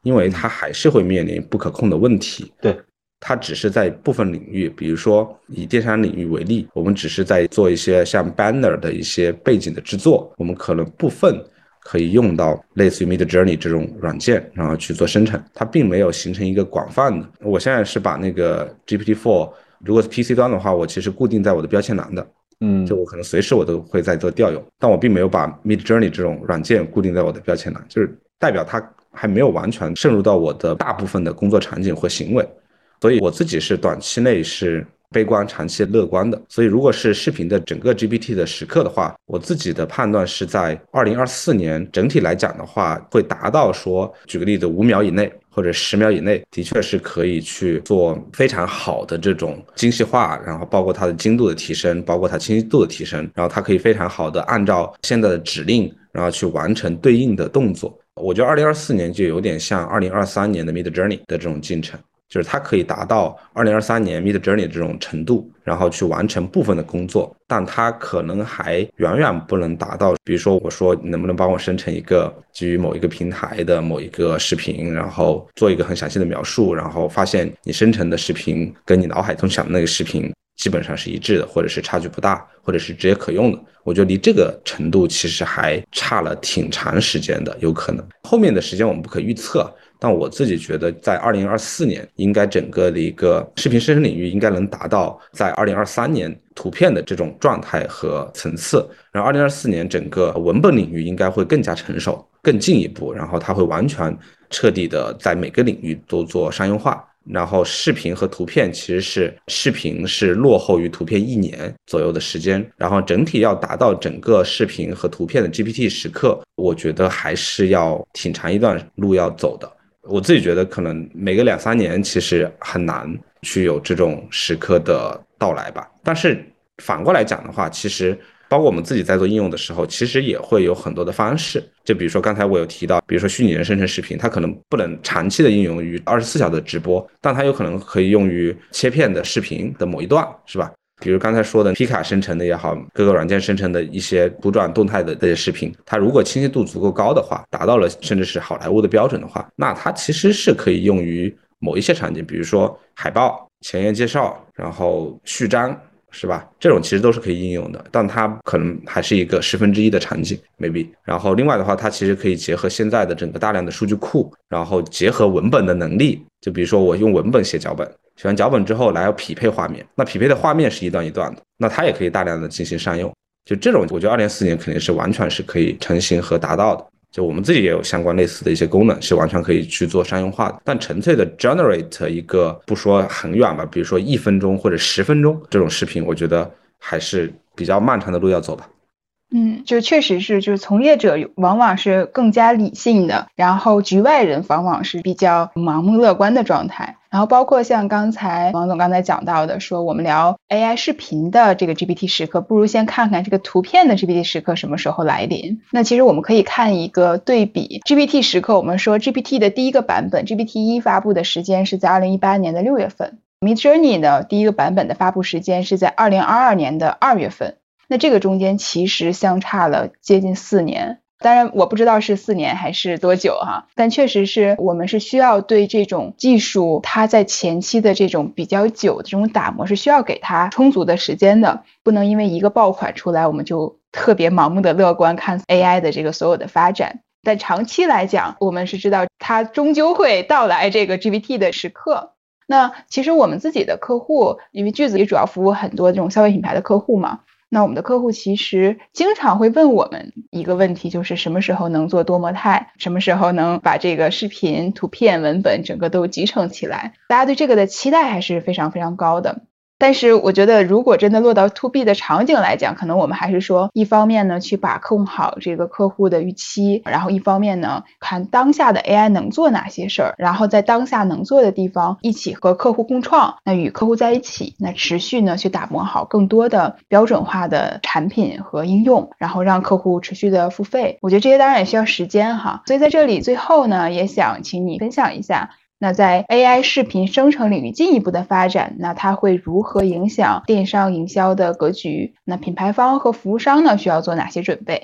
因为它还是会面临不可控的问题。对，它只是在部分领域，比如说以电商领域为例，我们只是在做一些像 Banner 的一些背景的制作，我们可能部分可以用到类似于 Mid Journey 这种软件，然后去做生成，它并没有形成一个广泛的。我现在是把那个 GPT-4。如果是 PC 端的话，我其实固定在我的标签栏的，嗯，就我可能随时我都会在做调用，但我并没有把 Mid Journey 这种软件固定在我的标签栏，就是代表它还没有完全渗入到我的大部分的工作场景或行为，所以我自己是短期内是。悲观，长期乐观的。所以，如果是视频的整个 GPT 的时刻的话，我自己的判断是在二零二四年整体来讲的话，会达到说，举个例子，五秒以内或者十秒以内，的确是可以去做非常好的这种精细化，然后包括它的精度的提升，包括它清晰度的提升，然后它可以非常好的按照现在的指令，然后去完成对应的动作。我觉得二零二四年就有点像二零二三年的 Mid Journey 的这种进程。就是它可以达到二零二三年 Mid Journey 这种程度，然后去完成部分的工作，但它可能还远远不能达到。比如说，我说你能不能帮我生成一个基于某一个平台的某一个视频，然后做一个很详细的描述，然后发现你生成的视频跟你脑海中想的那个视频基本上是一致的，或者是差距不大，或者是直接可用的。我觉得离这个程度其实还差了挺长时间的，有可能后面的时间我们不可预测。但我自己觉得，在二零二四年，应该整个的一个视频生成领域应该能达到在二零二三年图片的这种状态和层次。然后二零二四年整个文本领域应该会更加成熟、更进一步，然后它会完全彻底的在每个领域都做商用化。然后视频和图片其实是视频是落后于图片一年左右的时间，然后整体要达到整个视频和图片的 GPT 时刻，我觉得还是要挺长一段路要走的。我自己觉得，可能每个两三年其实很难去有这种时刻的到来吧。但是反过来讲的话，其实包括我们自己在做应用的时候，其实也会有很多的方式。就比如说刚才我有提到，比如说虚拟人生成视频，它可能不能长期的应用于二十四小时的直播，但它有可能可以用于切片的视频的某一段，是吧？比如刚才说的皮卡生成的也好，各个软件生成的一些图转动态的这些视频，它如果清晰度足够高的话，达到了甚至是好莱坞的标准的话，那它其实是可以用于某一些场景，比如说海报、前言介绍，然后序章，是吧？这种其实都是可以应用的，但它可能还是一个十分之一的场景，maybe。然后另外的话，它其实可以结合现在的整个大量的数据库，然后结合文本的能力，就比如说我用文本写脚本。写完脚本之后，来要匹配画面，那匹配的画面是一段一段的，那它也可以大量的进行商用。就这种，我觉得二零四年肯定是完全是可以成型和达到的。就我们自己也有相关类似的一些功能，是完全可以去做商用化的。但纯粹的 generate 一个，不说很远吧，比如说一分钟或者十分钟这种视频，我觉得还是比较漫长的路要走吧。嗯，就确实是，就是从业者往往是更加理性的，然后局外人往往是比较盲目乐观的状态。然后包括像刚才王总刚才讲到的，说我们聊 AI 视频的这个 GPT 时刻，不如先看看这个图片的 GPT 时刻什么时候来临。那其实我们可以看一个对比，GPT 时刻，我们说 GPT 的第一个版本 GPT 一发布的时间是在二零一八年的六月份，Mid Journey 呢第一个版本的发布时间是在二零二二年的二月份。那这个中间其实相差了接近四年。当然，我不知道是四年还是多久哈，但确实是我们是需要对这种技术它在前期的这种比较久的这种打磨是需要给它充足的时间的，不能因为一个爆款出来我们就特别盲目的乐观看 AI 的这个所有的发展。但长期来讲，我们是知道它终究会到来这个 GPT 的时刻。那其实我们自己的客户，因为句子里主要服务很多这种消费品牌的客户嘛。那我们的客户其实经常会问我们一个问题，就是什么时候能做多模态，什么时候能把这个视频、图片、文本整个都集成起来？大家对这个的期待还是非常非常高的。但是我觉得，如果真的落到 to B 的场景来讲，可能我们还是说，一方面呢去把控好这个客户的预期，然后一方面呢看当下的 AI 能做哪些事儿，然后在当下能做的地方一起和客户共创，那与客户在一起，那持续呢去打磨好更多的标准化的产品和应用，然后让客户持续的付费。我觉得这些当然也需要时间哈，所以在这里最后呢，也想请你分享一下。那在 AI 视频生成领域进一步的发展，那它会如何影响电商营销的格局？那品牌方和服务商呢，需要做哪些准备？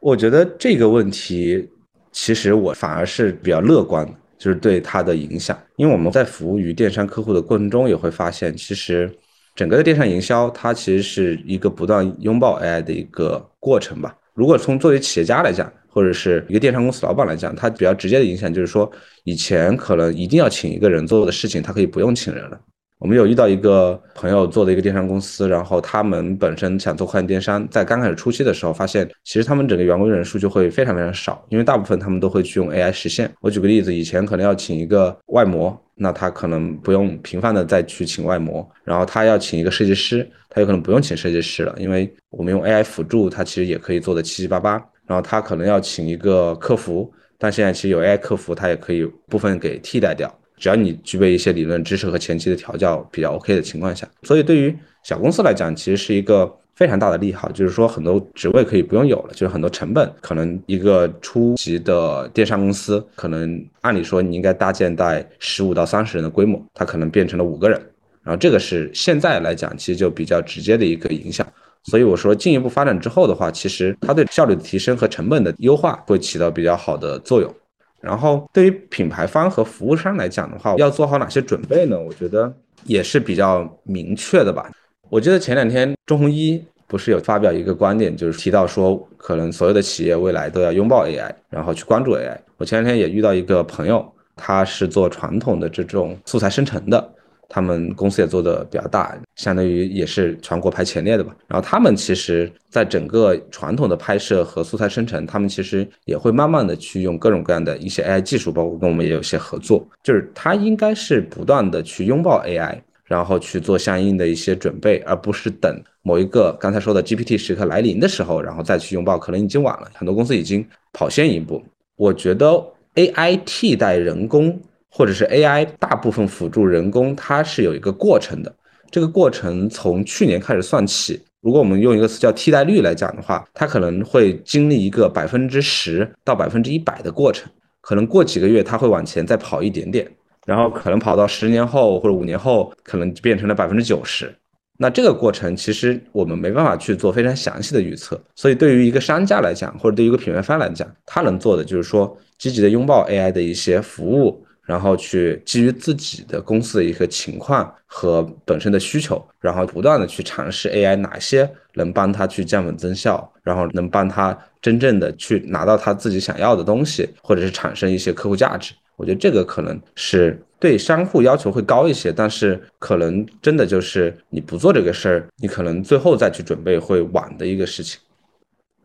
我觉得这个问题，其实我反而是比较乐观的，就是对它的影响。因为我们在服务于电商客户的过程中，也会发现，其实整个的电商营销，它其实是一个不断拥抱 AI 的一个过程吧。如果从作为企业家来讲，或者是一个电商公司老板来讲，他比较直接的影响就是说，以前可能一定要请一个人做的事情，他可以不用请人了。我们有遇到一个朋友做的一个电商公司，然后他们本身想做跨境电商，在刚开始初期的时候，发现其实他们整个员工人数就会非常非常少，因为大部分他们都会去用 AI 实现。我举个例子，以前可能要请一个外模，那他可能不用频繁的再去请外模，然后他要请一个设计师，他有可能不用请设计师了，因为我们用 AI 辅助，他其实也可以做的七七八八。然后他可能要请一个客服，但现在其实有 AI 客服，他也可以部分给替代掉。只要你具备一些理论知识和前期的调教比较 OK 的情况下，所以对于小公司来讲，其实是一个非常大的利好，就是说很多职位可以不用有了，就是很多成本可能一个初级的电商公司，可能按理说你应该搭建在十五到三十人的规模，它可能变成了五个人。然后这个是现在来讲，其实就比较直接的一个影响。所以我说，进一步发展之后的话，其实它对效率的提升和成本的优化会起到比较好的作用。然后对于品牌方和服务商来讲的话，要做好哪些准备呢？我觉得也是比较明确的吧。我记得前两天周鸿祎不是有发表一个观点，就是提到说，可能所有的企业未来都要拥抱 AI，然后去关注 AI。我前两天也遇到一个朋友，他是做传统的这种素材生成的。他们公司也做的比较大，相当于也是全国排前列的吧。然后他们其实，在整个传统的拍摄和素材生成，他们其实也会慢慢的去用各种各样的一些 AI 技术，包括跟我们也有一些合作。就是它应该是不断的去拥抱 AI，然后去做相应的一些准备，而不是等某一个刚才说的 GPT 时刻来临的时候，然后再去拥抱，可能已经晚了。很多公司已经跑先一步。我觉得 AI 替代人工。或者是 AI 大部分辅助人工，它是有一个过程的。这个过程从去年开始算起，如果我们用一个词叫替代率来讲的话，它可能会经历一个百分之十到百分之一百的过程。可能过几个月它会往前再跑一点点，然后可能跑到十年后或者五年后，可能变成了百分之九十。那这个过程其实我们没办法去做非常详细的预测。所以对于一个商家来讲，或者对于一个品牌方来讲，他能做的就是说积极的拥抱 AI 的一些服务。然后去基于自己的公司的一个情况和本身的需求，然后不断的去尝试 AI 哪些能帮他去降本增效，然后能帮他真正的去拿到他自己想要的东西，或者是产生一些客户价值。我觉得这个可能是对商户要求会高一些，但是可能真的就是你不做这个事儿，你可能最后再去准备会晚的一个事情。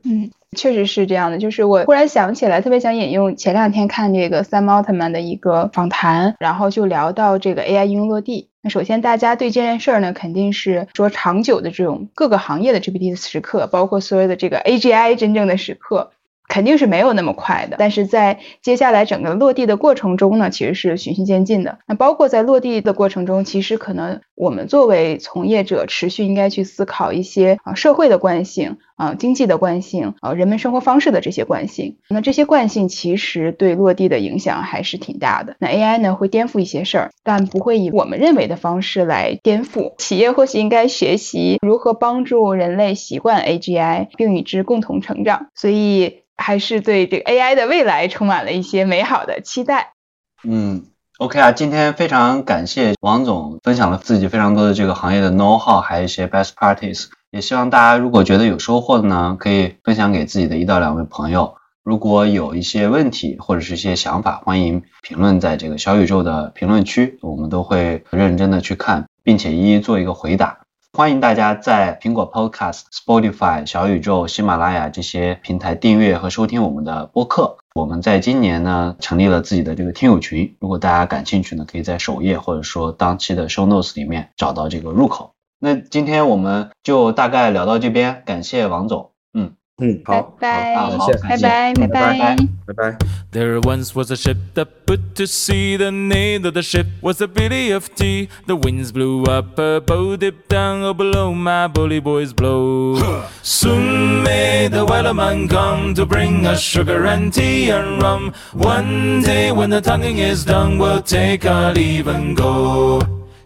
嗯。确实是这样的，就是我忽然想起来，特别想引用前两天看这个 Sam Altman 的一个访谈，然后就聊到这个 AI 应用落地。那首先大家对这件事儿呢，肯定是说长久的这种各个行业的 GPT 的时刻，包括所有的这个 AGI 真正的时刻。肯定是没有那么快的，但是在接下来整个落地的过程中呢，其实是循序渐进的。那包括在落地的过程中，其实可能我们作为从业者，持续应该去思考一些啊社会的惯性啊经济的惯性啊人们生活方式的这些惯性。那这些惯性其实对落地的影响还是挺大的。那 AI 呢会颠覆一些事儿，但不会以我们认为的方式来颠覆。企业或许应该学习如何帮助人类习惯 AGI，并与之共同成长。所以。还是对这个 AI 的未来充满了一些美好的期待。嗯，OK 啊，今天非常感谢王总分享了自己非常多的这个行业的 know how，还有一些 best practice。也希望大家如果觉得有收获的呢，可以分享给自己的一到两位朋友。如果有一些问题或者是一些想法，欢迎评论在这个小宇宙的评论区，我们都会认真的去看，并且一一做一个回答。欢迎大家在苹果 Podcast、Spotify、小宇宙、喜马拉雅这些平台订阅和收听我们的播客。我们在今年呢成立了自己的这个听友群，如果大家感兴趣呢，可以在首页或者说当期的 Show Notes 里面找到这个入口。那今天我们就大概聊到这边，感谢王总。嗯，好，拜拜，谢谢，拜拜，拜拜，拜拜。There once was a ship that put to sea. The name of the ship was the Billy of Tea. The winds blew up, her bow dipped down, oh below my bully boys blow. Soon may the wellerman come to bring us sugar and tea and rum. One day when the tonguing is done, we'll take our leave and go.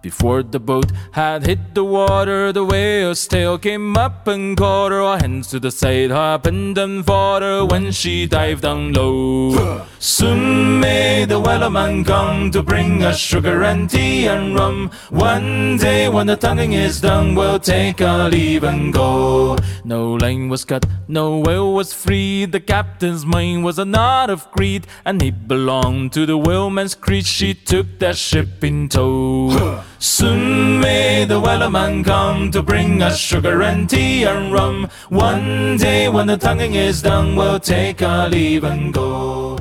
before the boat had hit the water, the whale's tail came up and caught her. Our hands to the side, happened and fought her when she dived down low. Soon may the wellerman come to bring us sugar and tea and rum. One day when the tonguing is done, we'll take our leave and go. No line was cut, no whale was free. The captain's mind was a knot of greed, and he belonged to the whaleman's creed. She took that ship in tow. Soon may the wellerman come to bring us sugar and tea and rum. One day when the tonguing is done, we'll take our leave and go.